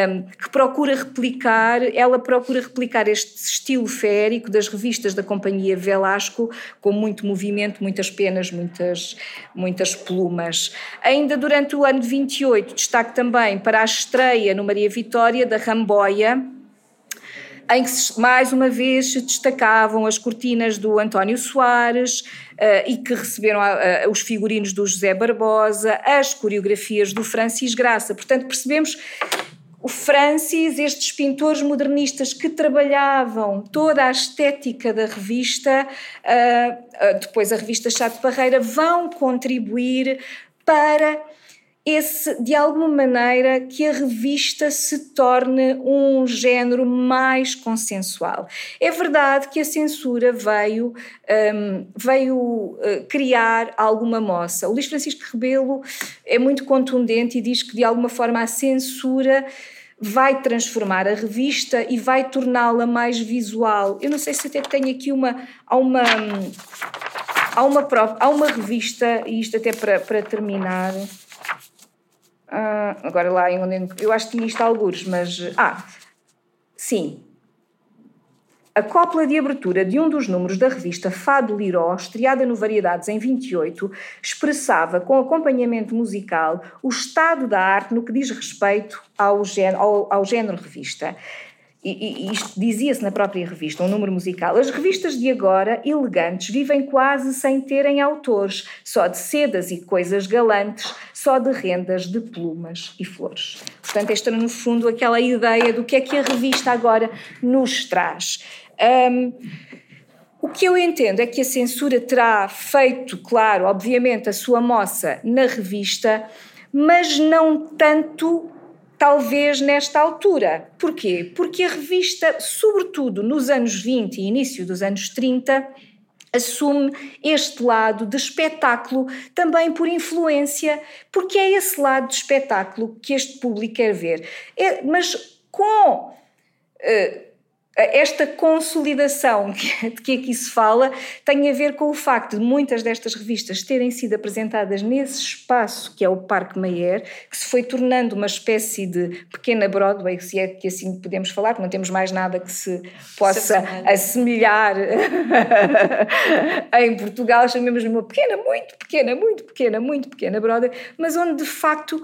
um, que procura replicar, ela procura replicar este estilo férico das revistas da companhia Velasco, com muito movimento, muitas penas, muitas, muitas plumas. Ainda durante o ano de 28, 2018, destaque também para a estreia no Maria Vitória da Ramboia, em que mais uma vez se destacavam as cortinas do António Soares uh, e que receberam os figurinos do José Barbosa, as coreografias do Francis Graça. Portanto, percebemos o Francis, estes pintores modernistas que trabalhavam toda a estética da revista, uh, depois a revista Chato Barreira, vão contribuir para esse, de alguma maneira, que a revista se torne um género mais consensual. É verdade que a censura veio, um, veio uh, criar alguma moça. O Luís Francisco Rebelo é muito contundente e diz que, de alguma forma, a censura vai transformar a revista e vai torná-la mais visual. Eu não sei se até tenho aqui uma. Há uma há uma, há uma revista, e isto até para, para terminar. Uh, agora lá em onde eu acho que tinha isto alguns, mas. Ah, sim, a cópula de abertura de um dos números da revista Fado Liró, estreada no Variedades em 28, expressava, com acompanhamento musical, o estado da arte no que diz respeito ao género, ao, ao género revista. E, e isto dizia-se na própria revista, um número musical. As revistas de agora, elegantes, vivem quase sem terem autores, só de sedas e coisas galantes, só de rendas de plumas e flores. Portanto, esta, no fundo, aquela ideia do que é que a revista agora nos traz. Um, o que eu entendo é que a censura terá feito, claro, obviamente, a sua moça na revista, mas não tanto, talvez, nesta altura. Porquê? Porque a revista, sobretudo nos anos 20 e início dos anos 30, assume este lado de espetáculo também por influência, porque é esse lado de espetáculo que este público quer ver. É, mas com. Uh, esta consolidação de que aqui se fala tem a ver com o facto de muitas destas revistas terem sido apresentadas nesse espaço que é o Parque Mayer, que se foi tornando uma espécie de pequena Broadway, se é que assim podemos falar, porque não temos mais nada que se possa assemelhar. em Portugal, chamemos uma pequena, muito pequena, muito pequena, muito pequena Broadway, mas onde de facto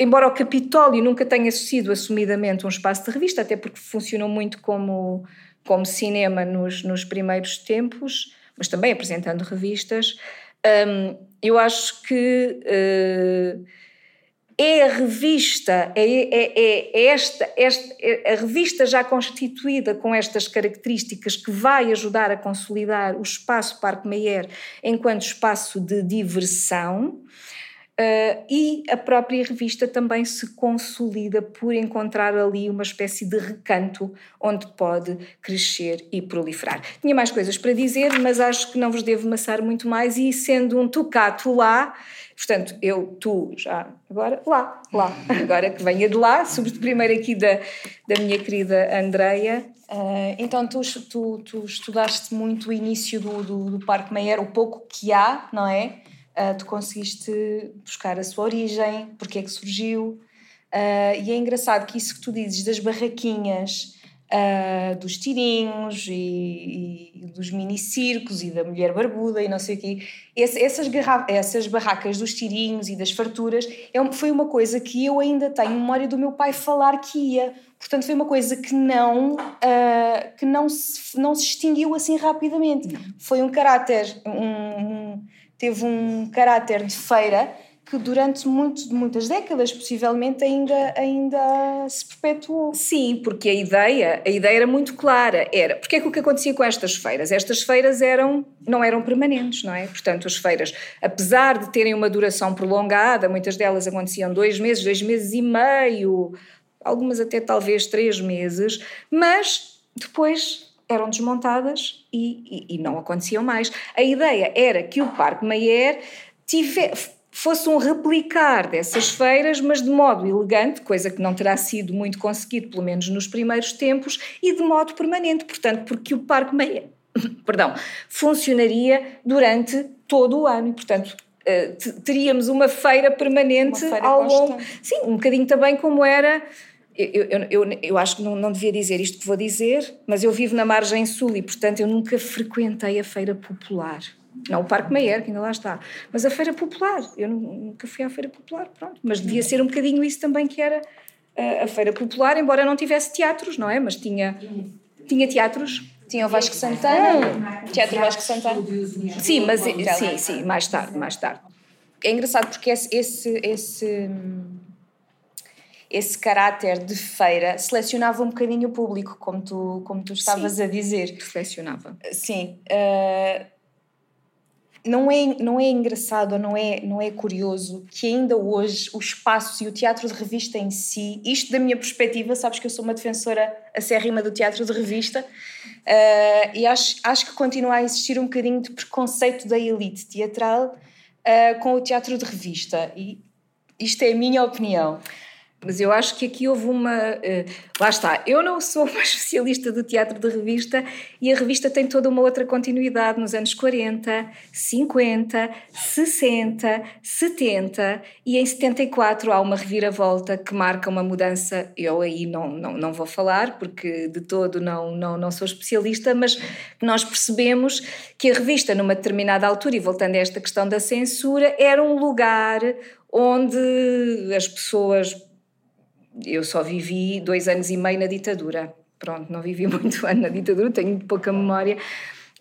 embora o Capitólio nunca tenha sido assumidamente um espaço de revista, até porque funcionou muito como, como cinema nos, nos primeiros tempos, mas também apresentando revistas, um, eu acho que uh, é a revista, é, é, é, é esta, esta, é a revista já constituída com estas características que vai ajudar a consolidar o espaço Parque Meyer enquanto espaço de diversão. Uh, e a própria revista também se consolida por encontrar ali uma espécie de recanto onde pode crescer e proliferar. Tinha mais coisas para dizer, mas acho que não vos devo maçar muito mais, e sendo um tocato lá, portanto, eu, tu, já, agora, lá, lá, agora que venha de lá, sobretudo primeiro aqui da, da minha querida Andreia. Uh, então, tu, tu, tu, estudaste muito o início do, do, do Parque Meyer, o pouco que há, não é? Uh, tu conseguiste buscar a sua origem, porque é que surgiu. Uh, e é engraçado que isso que tu dizes das barraquinhas, uh, dos tirinhos e, e, dos minicircos e da mulher barbuda e não sei o quê, Esse, essas, essas barracas dos tirinhos e das farturas é, foi uma coisa que eu ainda tenho memória do meu pai falar que ia. Portanto, foi uma coisa que não, uh, que não, se, não se extinguiu assim rapidamente. Foi um caráter, um, um teve um caráter de feira que durante muito, muitas décadas possivelmente ainda, ainda se perpetuou. Sim, porque a ideia, a ideia era muito clara, era, porque é que o que acontecia com estas feiras? Estas feiras eram, não eram permanentes, não é? Portanto, as feiras, apesar de terem uma duração prolongada, muitas delas aconteciam dois meses, dois meses e meio, algumas até talvez três meses, mas depois eram desmontadas e, e, e, não aconteciam mais. A ideia era que o Parque Mayer tivesse, fosse um replicar dessas feiras, mas de modo elegante, coisa que não terá sido muito conseguido, pelo menos nos primeiros tempos, e de modo permanente, portanto, porque o Parque Mayer, perdão, funcionaria durante todo o ano e, portanto, eh, teríamos uma feira permanente uma feira ao longo. Sim, um bocadinho também como era eu, eu, eu, eu, acho que não, não devia dizer isto que vou dizer, mas eu vivo na margem sul e, portanto, eu nunca frequentei a feira popular. Não o Parque Meyer, que ainda lá está, mas a feira popular. Eu nunca fui à feira popular, pronto. Mas devia ser um bocadinho isso também que era a, a feira popular, embora não tivesse teatros, não é? Mas tinha, tinha teatros. Tinha o Vasco Santana, Teatro Vasco Santana. Sim, mas sim, sim, mais tarde, mais tarde. É engraçado porque esse, esse, esse esse caráter de feira selecionava um bocadinho o público, como tu, como tu estavas Sim, a dizer. Selecionava. Sim. Uh, não é, não é engraçado, não é, não é curioso que ainda hoje o espaço e o teatro de revista em si, isto da minha perspectiva, sabes que eu sou uma defensora acérrima do teatro de revista, uh, e acho, acho que continua a existir um bocadinho de preconceito da elite teatral uh, com o teatro de revista, e isto é a minha opinião. Mas eu acho que aqui houve uma. Uh, lá está, eu não sou uma especialista do teatro de revista e a revista tem toda uma outra continuidade nos anos 40, 50, 60, 70 e em 74 há uma reviravolta que marca uma mudança. Eu aí não, não, não vou falar porque de todo não, não, não sou especialista, mas nós percebemos que a revista, numa determinada altura, e voltando a esta questão da censura, era um lugar onde as pessoas eu só vivi dois anos e meio na ditadura. Pronto, não vivi muito ano na ditadura, tenho pouca memória,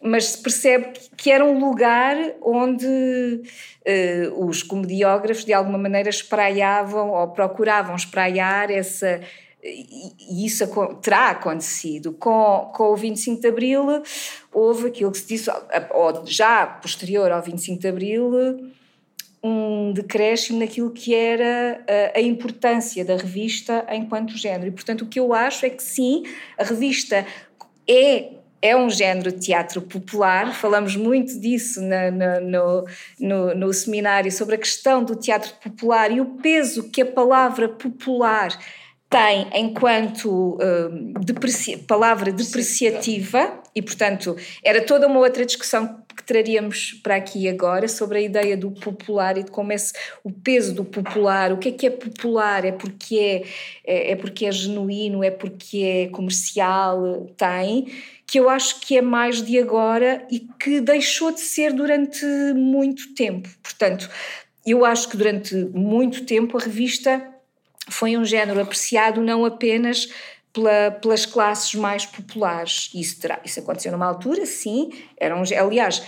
mas se percebe que era um lugar onde uh, os comediógrafos de alguma maneira espraiavam ou procuravam espraiar essa. E isso terá acontecido. Com, com o 25 de Abril, houve aquilo que se disse, ou já posterior ao 25 de Abril, um decréscimo naquilo que era a, a, importância da revista enquanto género. E, portanto, o que eu acho é que sim, a revista é. É um género de teatro popular, falamos muito disso no, no, no seminário sobre a questão do teatro popular e o peso que a palavra popular tem enquanto uh, depreci palavra depreciativa, e portanto era toda uma outra discussão que traríamos para aqui agora sobre a ideia do popular e de como esse, o peso do popular, o que é que é popular, é porque é, é, é porque é genuíno, é porque é comercial, tem, que eu acho que é mais de agora e que deixou de ser durante muito tempo. Portanto, eu acho que durante muito tempo a revista foi um género apreciado não apenas pela, pelas classes mais populares. Isso, terá, isso aconteceu numa altura, sim. Era um, aliás,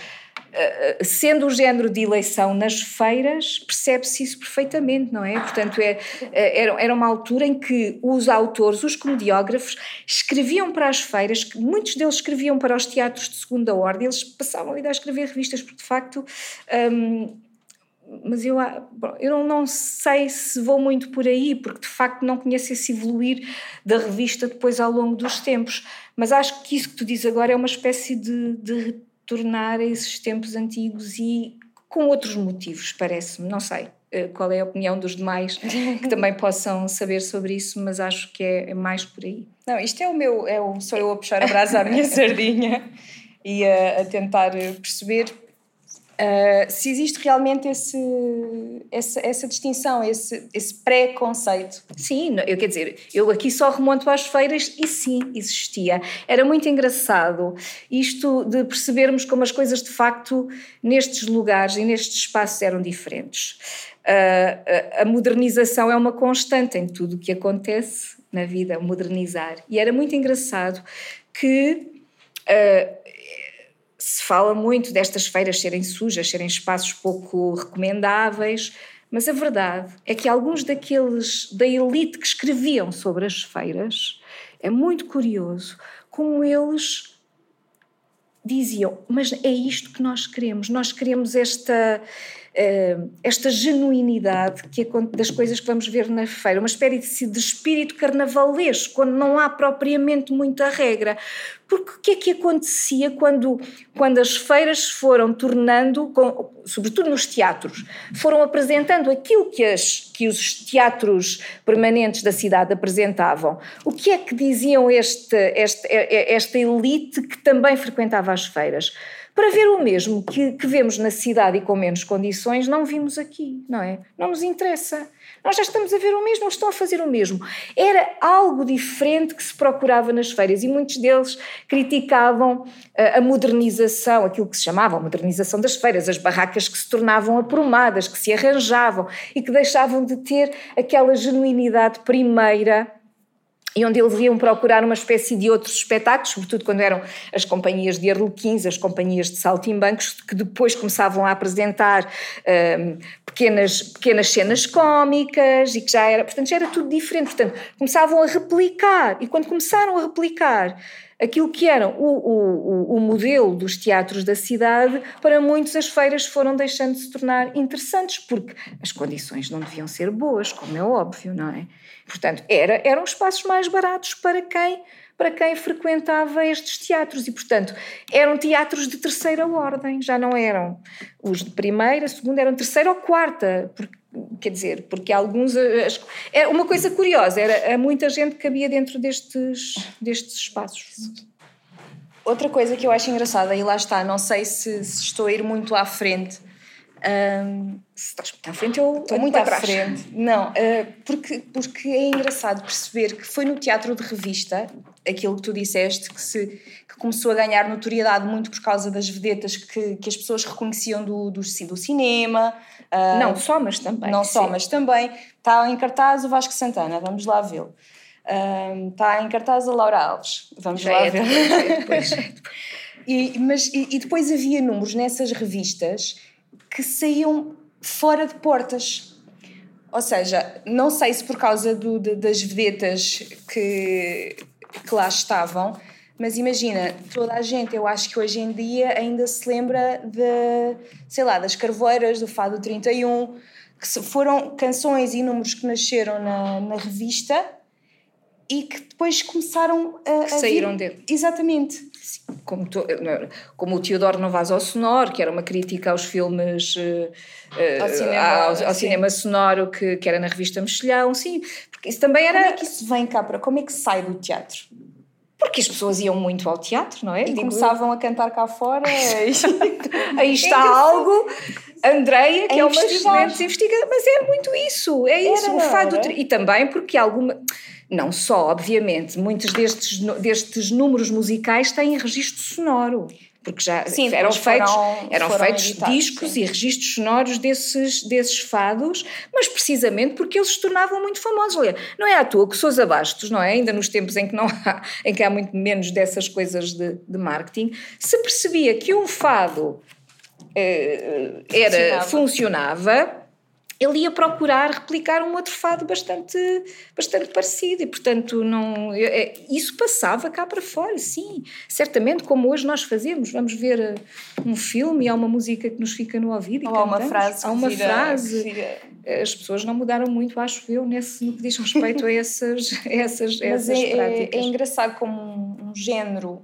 eh, eh, sendo o género de eleição nas feiras, percebe-se isso perfeitamente, não é? Portanto, é, eh, era, uma altura em que os autores, os comediógrafos, escreviam para as feiras, muitos deles escreviam para os teatros de segunda ordem, eles passavam a vida a escrever revistas, porque de facto. Hum, mas eu, eu não, não, sei se vou muito por aí, porque de facto não conheço esse evoluir da revista depois ao longo dos tempos. Mas acho que isso que tu dizes agora é uma espécie de, de retornar a esses tempos antigos e com outros motivos, parece-me. Não sei eh, qual é a opinião dos demais que também possam saber sobre isso, mas acho que é, é, mais por aí. Não, isto é o meu, é o, sou eu a puxar a brasa à minha sardinha e a, a tentar perceber Uh, se existe realmente esse, essa, essa distinção, esse, esse pré-conceito. Sim, eu quer dizer, eu aqui só remonto às feiras e sim, existia. Era muito engraçado isto de percebermos como as coisas de facto nestes lugares e nestes espaços eram diferentes. Uh, a modernização é uma constante em tudo o que acontece na vida, modernizar. E era muito engraçado que. Uh, se fala muito destas feiras serem sujas, serem espaços pouco recomendáveis, mas a verdade é que alguns daqueles da elite que escreviam sobre as feiras é muito curioso como eles diziam: Mas é isto que nós queremos, nós queremos esta esta genuinidade que das coisas que vamos ver na feira, uma espécie de espírito carnavalesco, quando não há propriamente muita regra. Porque o que é que acontecia quando, quando as feiras foram tornando, com, sobretudo nos teatros, foram apresentando aquilo que, as, que os teatros permanentes da cidade apresentavam? O que é que diziam este, este, esta elite que também frequentava as feiras? Para ver o mesmo que, que vemos na cidade e com menos condições, não vimos aqui, não é? Não nos interessa. Nós já estamos a ver o mesmo, eles estão a fazer o mesmo. Era algo diferente que se procurava nas feiras e muitos deles criticavam eh, a modernização, aquilo que se chamava a modernização das feiras, as barracas que se tornavam aprumadas, que se arranjavam e que deixavam de ter aquela genuinidade primeira e onde eles iam procurar uma espécie de outros espetáculos, sobretudo quando eram as companhias de arlequins, as companhias de saltimbancos, que depois começavam a apresentar um, pequenas, pequenas cenas cómicas e que já era, portanto, já era tudo diferente. Portanto, começavam a replicar, e quando começaram a replicar aquilo que era o, o, o, modelo dos teatros da cidade, para muitos as feiras foram deixando de se tornar interessantes, porque as condições não deviam ser boas, como é óbvio, não é? Portanto, era, eram espaços mais baratos para quem para quem frequentava estes teatros e, portanto, eram teatros de terceira ordem, já não eram os de primeira, segunda, eram terceira ou quarta, porque quer dizer, porque alguns. É uma coisa curiosa, era muita gente que cabia dentro destes, destes espaços. Outra coisa que eu acho engraçada, e lá está, não sei se, se estou a ir muito à frente. Um, se estás muito à frente, eu estou muito à frente. Não, uh, porque, porque é engraçado perceber que foi no teatro de revista, aquilo que tu disseste, que, se, que começou a ganhar notoriedade muito por causa das vedetas que, que as pessoas reconheciam do, do, do cinema. Uh, não só, mas também. Não só, mas também. Está em cartaz o Vasco Santana, vamos lá vê-lo. Um, está em cartaz a Laura Alves. Vamos já lá é ver. Depois, é depois, é depois. e, mas, e, e, depois havia números nessas revistas que saíam fora de portas. Ou seja, não sei se por causa do, de, das vedetas que, que lá estavam, mas imagina, toda a gente, eu acho que hoje em dia ainda se lembra de, sei lá, das Carvoeiras, do Fado 31, que foram canções e números que nasceram na, na revista e que depois começaram a. Que a saíram vir... dele. Exatamente. Como, tu, como o Teodoro Novas ao Sonoro, que era uma crítica aos filmes. Uh, ao, cinema, ao, ao cinema, sonoro que, que era na revista Mexilhão, sim, porque isso também era. Como é que isso vem cá para. Como é que sai do teatro? Porque as pessoas iam muito ao teatro, não é? E Digo, começavam a cantar cá fora. Aí está é algo. Andreia, que é, é uma excelente investigadora, mas é muito isso, é isso, era, o fado. E também porque alguma não só, obviamente, muitos destes, destes números musicais têm registro sonoro porque já sim, eram feitos, foram, eram foram feitos editados, discos sim. e registros sonoros desses, desses fados, mas precisamente porque eles se tornavam muito famosos. Olha, não é à toa que Sousa Bastos, não é? Ainda nos tempos em que, não há, em que há muito menos dessas coisas de, de marketing, se percebia que um fado eh, era, funcionava, funcionava ele ia procurar replicar um outro fado bastante, bastante parecido e, portanto, não, é, isso passava cá para fora, sim, certamente, como hoje nós fazemos. Vamos ver eh, um filme e há uma música que nos fica no ouvido e Ou há uma frase. Há uma vira, frase. Vira. As pessoas não mudaram muito, acho eu, nesse, no que diz respeito a essas, a essas, essas é, práticas. É, é engraçado como um, um género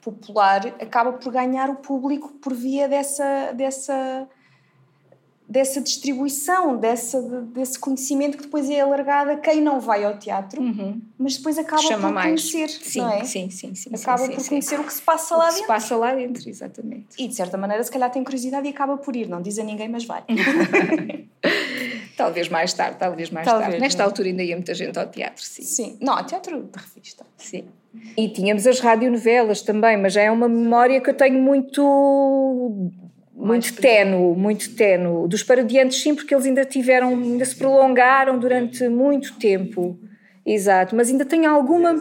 popular acaba por ganhar o público por via dessa, dessa dessa distribuição, dessa, desse conhecimento que depois é alargado a quem não vai ao teatro, uhum. mas depois acaba Chama por mais. conhecer, sim, não é? Sim, sim, sim. Acaba sim, por sim, conhecer sim. o que se passa lá dentro. se passa lá dentro, exatamente. E de certa maneira, se calhar tem curiosidade e acaba por ir, não diz a ninguém, mas vai. talvez mais tarde, talvez mais talvez, tarde. Nesta não. altura ainda ia muita gente ao teatro, sim. Sim, não, ao teatro de revista. Sim. E tínhamos as radionovelas também, mas já é uma memória que eu tenho muito muito ténue, muito ténue. Dos parodiantes, sim, porque eles ainda tiveram, ainda se prolongaram durante muito tempo. Exato, mas ainda tem alguma.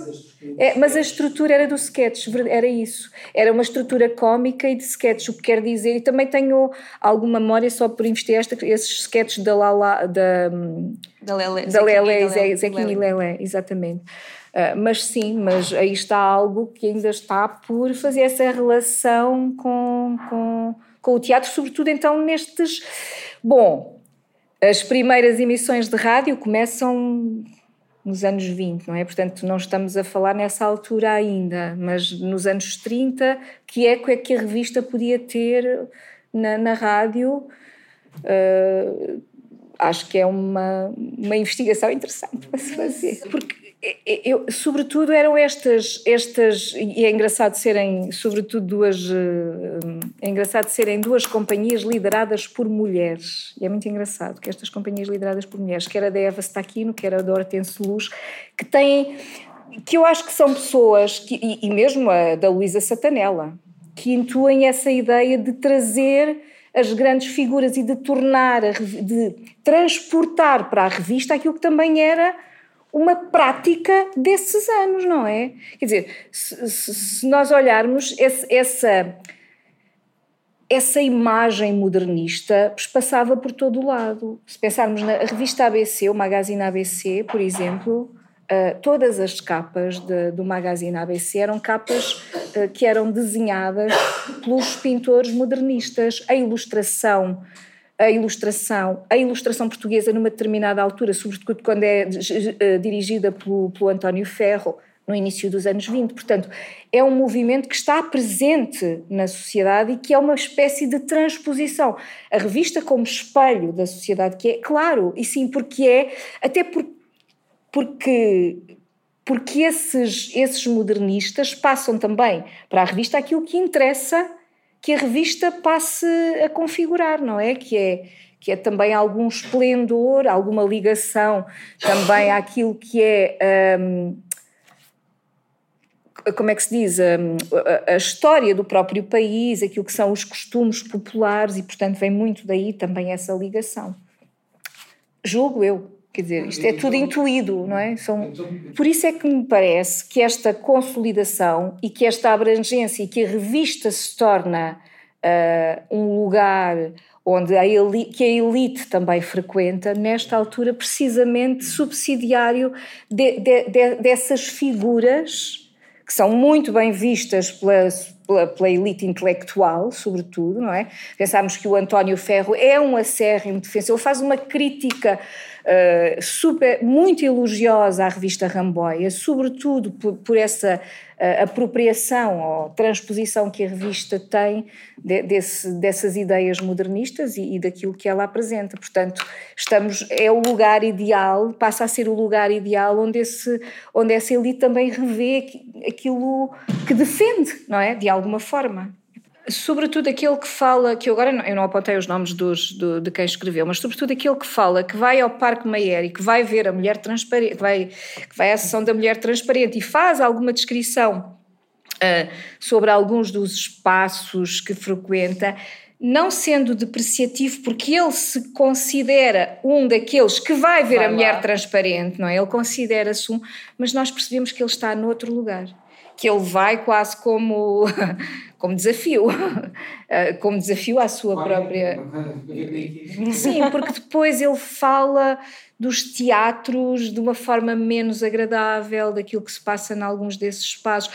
É, mas a estrutura era do sketch, era isso. Era uma estrutura cómica e de sketch, o que quer dizer. E também tenho alguma memória só por investir esta, esses sketches da Lala. Da, da Lele. Da Lele, Zequinha e Lele, exatamente. Uh, mas sim, mas aí está algo que ainda está por fazer essa relação com, com com o teatro, sobretudo então nestes. Bom, as primeiras emissões de rádio começam nos anos 20, não é? Portanto, não estamos a falar nessa altura ainda, mas nos anos 30, que eco é que a revista podia ter na, na rádio? Uh, acho que é uma, uma investigação interessante para se fazer. Porque eu, sobretudo eram estas, estas, e é engraçado serem, sobretudo duas, eh, é engraçado serem duas companhias lideradas por mulheres, e é muito engraçado que estas companhias lideradas por mulheres, quer a da Eva Staquino, quer a da Hortense Luz, que têm, que eu acho que são pessoas, que, e, e mesmo a da Luísa Satanella, que intuem essa ideia de trazer as grandes figuras e de tornar, de transportar para a revista aquilo que também era uma prática desses anos, não é? Quer dizer, se, se nós olharmos esse, essa, essa imagem modernista passava por todo o lado. Se pensarmos na revista ABC, o Magazine ABC, por exemplo, uh, todas as capas de, do Magazine ABC eram capas uh, que eram desenhadas pelos pintores modernistas. A ilustração a ilustração, a ilustração portuguesa numa determinada altura, sobretudo quando é eh, dirigida pelo, pelo António Ferro, no início dos anos 20. Portanto, é um movimento que está presente na sociedade e que é uma espécie de transposição. A revista como espelho da sociedade, que é, claro, e sim, porque é, até por, porque porque esses, esses modernistas passam também para a revista aquilo que interessa que a revista passe a configurar, não é? Que é que é também algum esplendor, alguma ligação também àquilo que é um, como é que se diz, hum, a, a, história do próprio país, aquilo que são os costumes populares e, portanto, vem muito daí também essa ligação. Julgo eu. Quer dizer, isto é tudo intuído, não é? São... Por isso é que me parece que esta consolidação e que esta abrangência e que a revista se torna uh, um lugar onde a elite, que a elite também frequenta, nesta altura precisamente subsidiário de, de, de, dessas figuras que são muito bem vistas pela, pela, pela, elite intelectual, sobretudo, não é? Pensámos que o António Ferro é um acérrimo defensor, faz uma crítica uh, super, muito elogiosa à revista Ramboia, sobretudo por, por essa uh, apropriação ou transposição que a revista tem de, desse, dessas ideias modernistas e, e, daquilo que ela apresenta. Portanto, estamos é o lugar ideal, passa a ser o lugar ideal onde, esse, onde essa elite também revê aquilo que defende, não é? De alguma forma sobretudo aquele que fala, que eu agora não, eu não apontei os nomes dos, do, de quem escreveu, mas sobretudo aquele que fala que vai ao Parque Mayer e que vai ver a mulher transparente, que vai, que vai à sessão da mulher transparente e faz alguma descrição uh, sobre alguns dos espaços que frequenta, não sendo depreciativo, porque ele se considera um daqueles que vai ver vai a mulher lá. transparente, não é? Ele considera-se um, mas nós percebemos que ele está noutro lugar que ele vai quase como, como desafio, eh, como desafio à sua própria. Sim, porque depois ele fala dos teatros de uma forma menos agradável, daquilo que se passa em alguns desses espaços,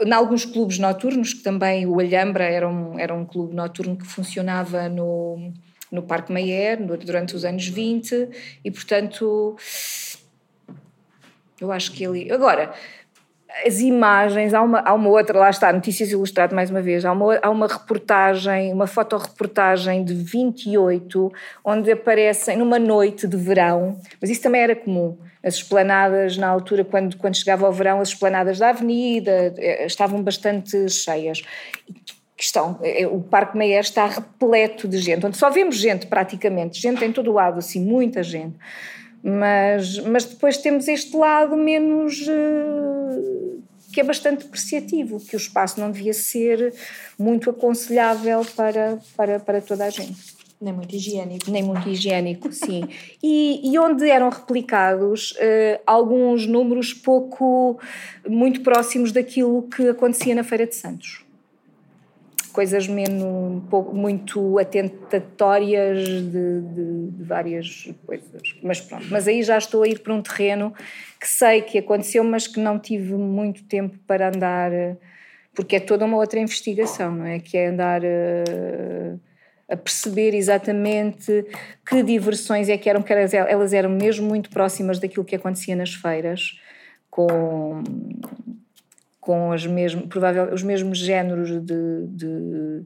em alguns clubes noturnos, que também o Alhambra era um, era um clube noturno que funcionava no, no Parque Mayer durante os anos 20 e, portanto, eu acho que ele. Agora as imagens, há uma, há uma outra, lá está, Notícias Ilustrado mais uma vez, há uma, há uma reportagem, uma fotoreportagem de 28, onde aparecem numa noite de verão, mas isso também era comum, as esplanadas na altura, quando, quando chegava ao verão, as esplanadas da avenida eh, estavam bastante cheias. Estão, eh, o Parque Meyer está repleto de gente, onde só vemos gente praticamente, gente em todo o lado, assim, muita gente. Mas, mas depois temos este lado menos. Uh, que é bastante depreciativo, que o espaço não devia ser muito aconselhável para, para, para toda a gente. Nem muito higiênico. Nem muito higiênico, sim. E, e onde eram replicados uh, alguns números pouco, muito próximos daquilo que acontecia na Feira de Santos coisas menos, muito atentatórias de, de, de, várias coisas. Mas pronto, mas aí já estou a ir para um terreno que sei que aconteceu, mas que não tive muito tempo para andar, porque é toda uma outra investigação, não é? Que é andar a, a perceber exatamente que diversões é que eram, que elas eram mesmo muito próximas daquilo que acontecia nas feiras, com com as mesmo, provável, os mesmos géneros de, de,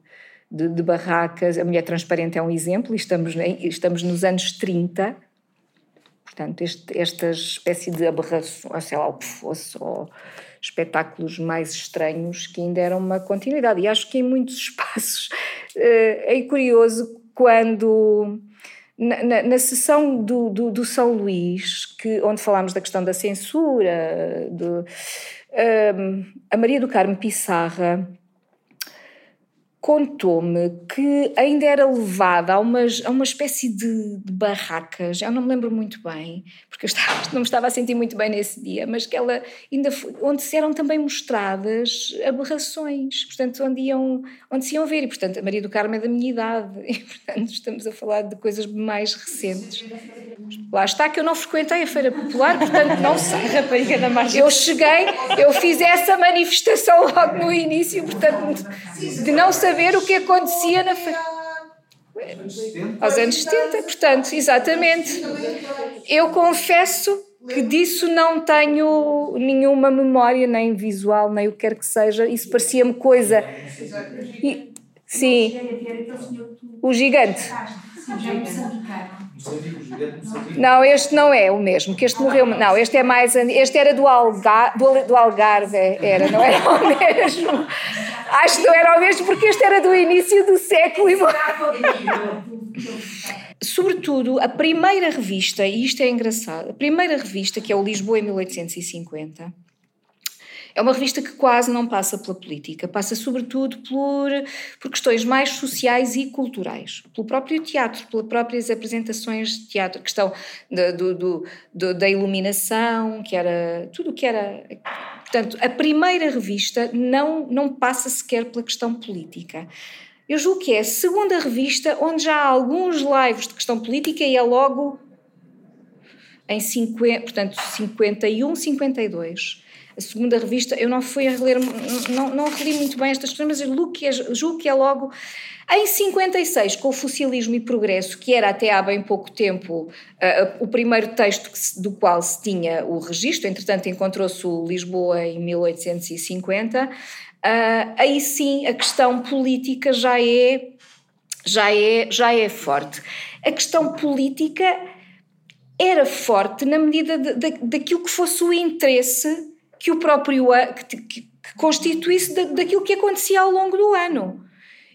de, de, barracas. A Mulher Transparente é um exemplo, estamos, estamos nos anos 30. Portanto, este, esta espécie de aberração, sei lá o que fosse, ou espetáculos mais estranhos que ainda eram uma continuidade. E acho que em muitos espaços eh, é curioso quando. Na, na, na, sessão do, do, do, São Luís, que, onde falámos da questão da censura, do, a Maria do Carmo Pissarra contou-me que ainda era levada a, umas, a uma espécie de, de, barracas, eu não me lembro muito bem, porque eu estava, não me estava a sentir muito bem nesse dia, mas que ela ainda foi, onde se eram também mostradas aberrações, portanto, onde, iam, onde se iam ver, e portanto a Maria do Carmo é da minha idade, e portanto estamos a falar de coisas mais recentes. Lá está que eu não frequentei a Feira Popular, portanto não sei. Rapariga da margem. Eu cheguei, eu fiz essa manifestação logo no início, portanto, de não saber o que acontecia na. Aos anos 70, portanto, exatamente. Eu confesso que disso não tenho nenhuma memória, nem visual, nem o que quer que seja. Isso parecia-me coisa. E, sim. O gigante. Não, este não é o mesmo, que este morreu. Não, este é mais. Este era do, Algar, do, do Algarve, era, não era o mesmo. Acho que não era o mesmo, porque este era do início do século. E... Sobretudo, a primeira revista, e isto é engraçado, a primeira revista, que é o Lisboa em 1850 é uma revista que quase não passa pela política, passa sobretudo por, por questões mais sociais e culturais, pelo próprio teatro, pelas próprias apresentações de teatro, questão do, do, do, da iluminação, que era tudo o que era. Portanto, a primeira revista não, não passa sequer pela questão política. Eu julgo que é a segunda revista onde já há alguns lives de questão política e é logo em 50, portanto, 51, 52 a segunda revista, eu não fui a reler, não, não reli muito bem estas questões, mas julgo que, é, julgo que é logo em 56, com o Fossilismo e Progresso, que era até há bem pouco tempo uh, o primeiro texto que, do qual se tinha o registro, entretanto encontrou-se o Lisboa em 1850, uh, aí sim a questão política já é, já, é, já é forte. A questão política era forte na medida daquilo que fosse o interesse que o próprio que, que, que constituísse da, daquilo que acontecia ao longo do ano.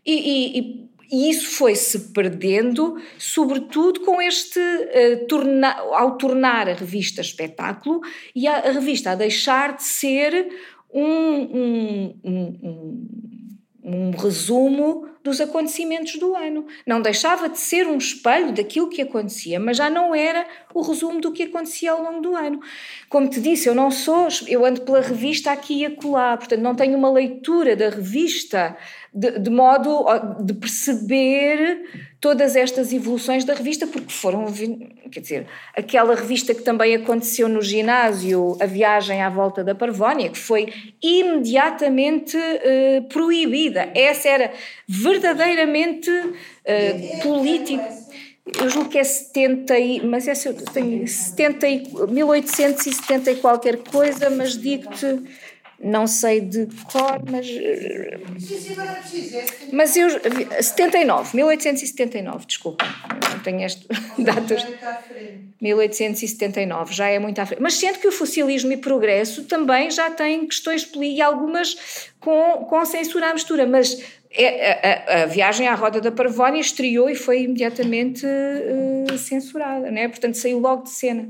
E, e, e isso foi-se perdendo, sobretudo com este uh, torna, ao tornar a revista espetáculo e a, a revista a deixar de ser um, um, um, um resumo dos acontecimentos do ano. Não deixava de ser um espelho daquilo que acontecia, mas já não era o resumo do que acontecia ao longo do ano. Como te disse, eu não sou, eu ando pela revista aqui e acolá, portanto não tenho uma leitura da revista de, de modo de perceber todas estas evoluções da revista, porque foram, quer dizer, aquela revista que também aconteceu no ginásio, a viagem à volta da Parvónia, que foi imediatamente uh, proibida. Essa era verdadeiramente uh, política. Eu julgo que é 70, mas essa eu tenho 70, 1870 e qualquer coisa, mas digo-te não sei de cor, mas. Mas eu. 79, 1879, desculpa. Não tenho este datas. 1879, já é muito à frente. Mas sendo que o fossilismo e progresso também já têm questões e algumas com, com censura à mistura, mas é, a, a, viagem à Roda da Parvónia estreou e foi imediatamente uh, censurada, né? portanto saiu logo de cena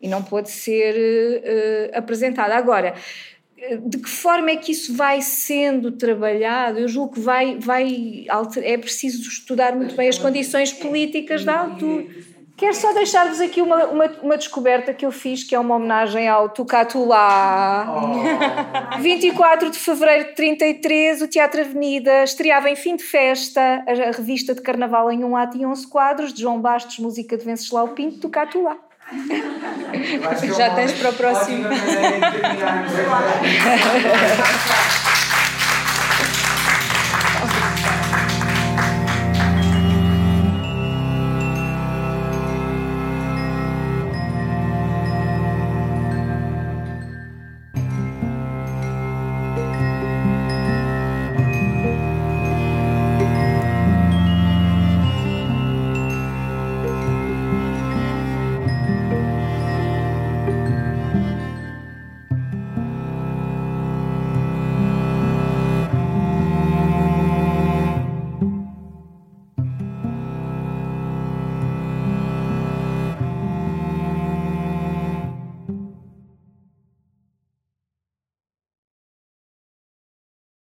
e não pôde ser uh, apresentada. Agora, de que forma é que isso vai sendo trabalhado? Eu julgo que vai, vai é preciso estudar muito bem as condições políticas da altura. Quero só deixar-vos aqui uma, uma, uma, descoberta que eu fiz, que é uma homenagem ao Tucatulá. Oh. 24 de fevereiro de 33, o Teatro Avenida estreava em fim de festa a, revista de carnaval em um ato e 11 quadros, de João Bastos, música de Venceslau Pinto, Tucatulá. Já tens para o próximo.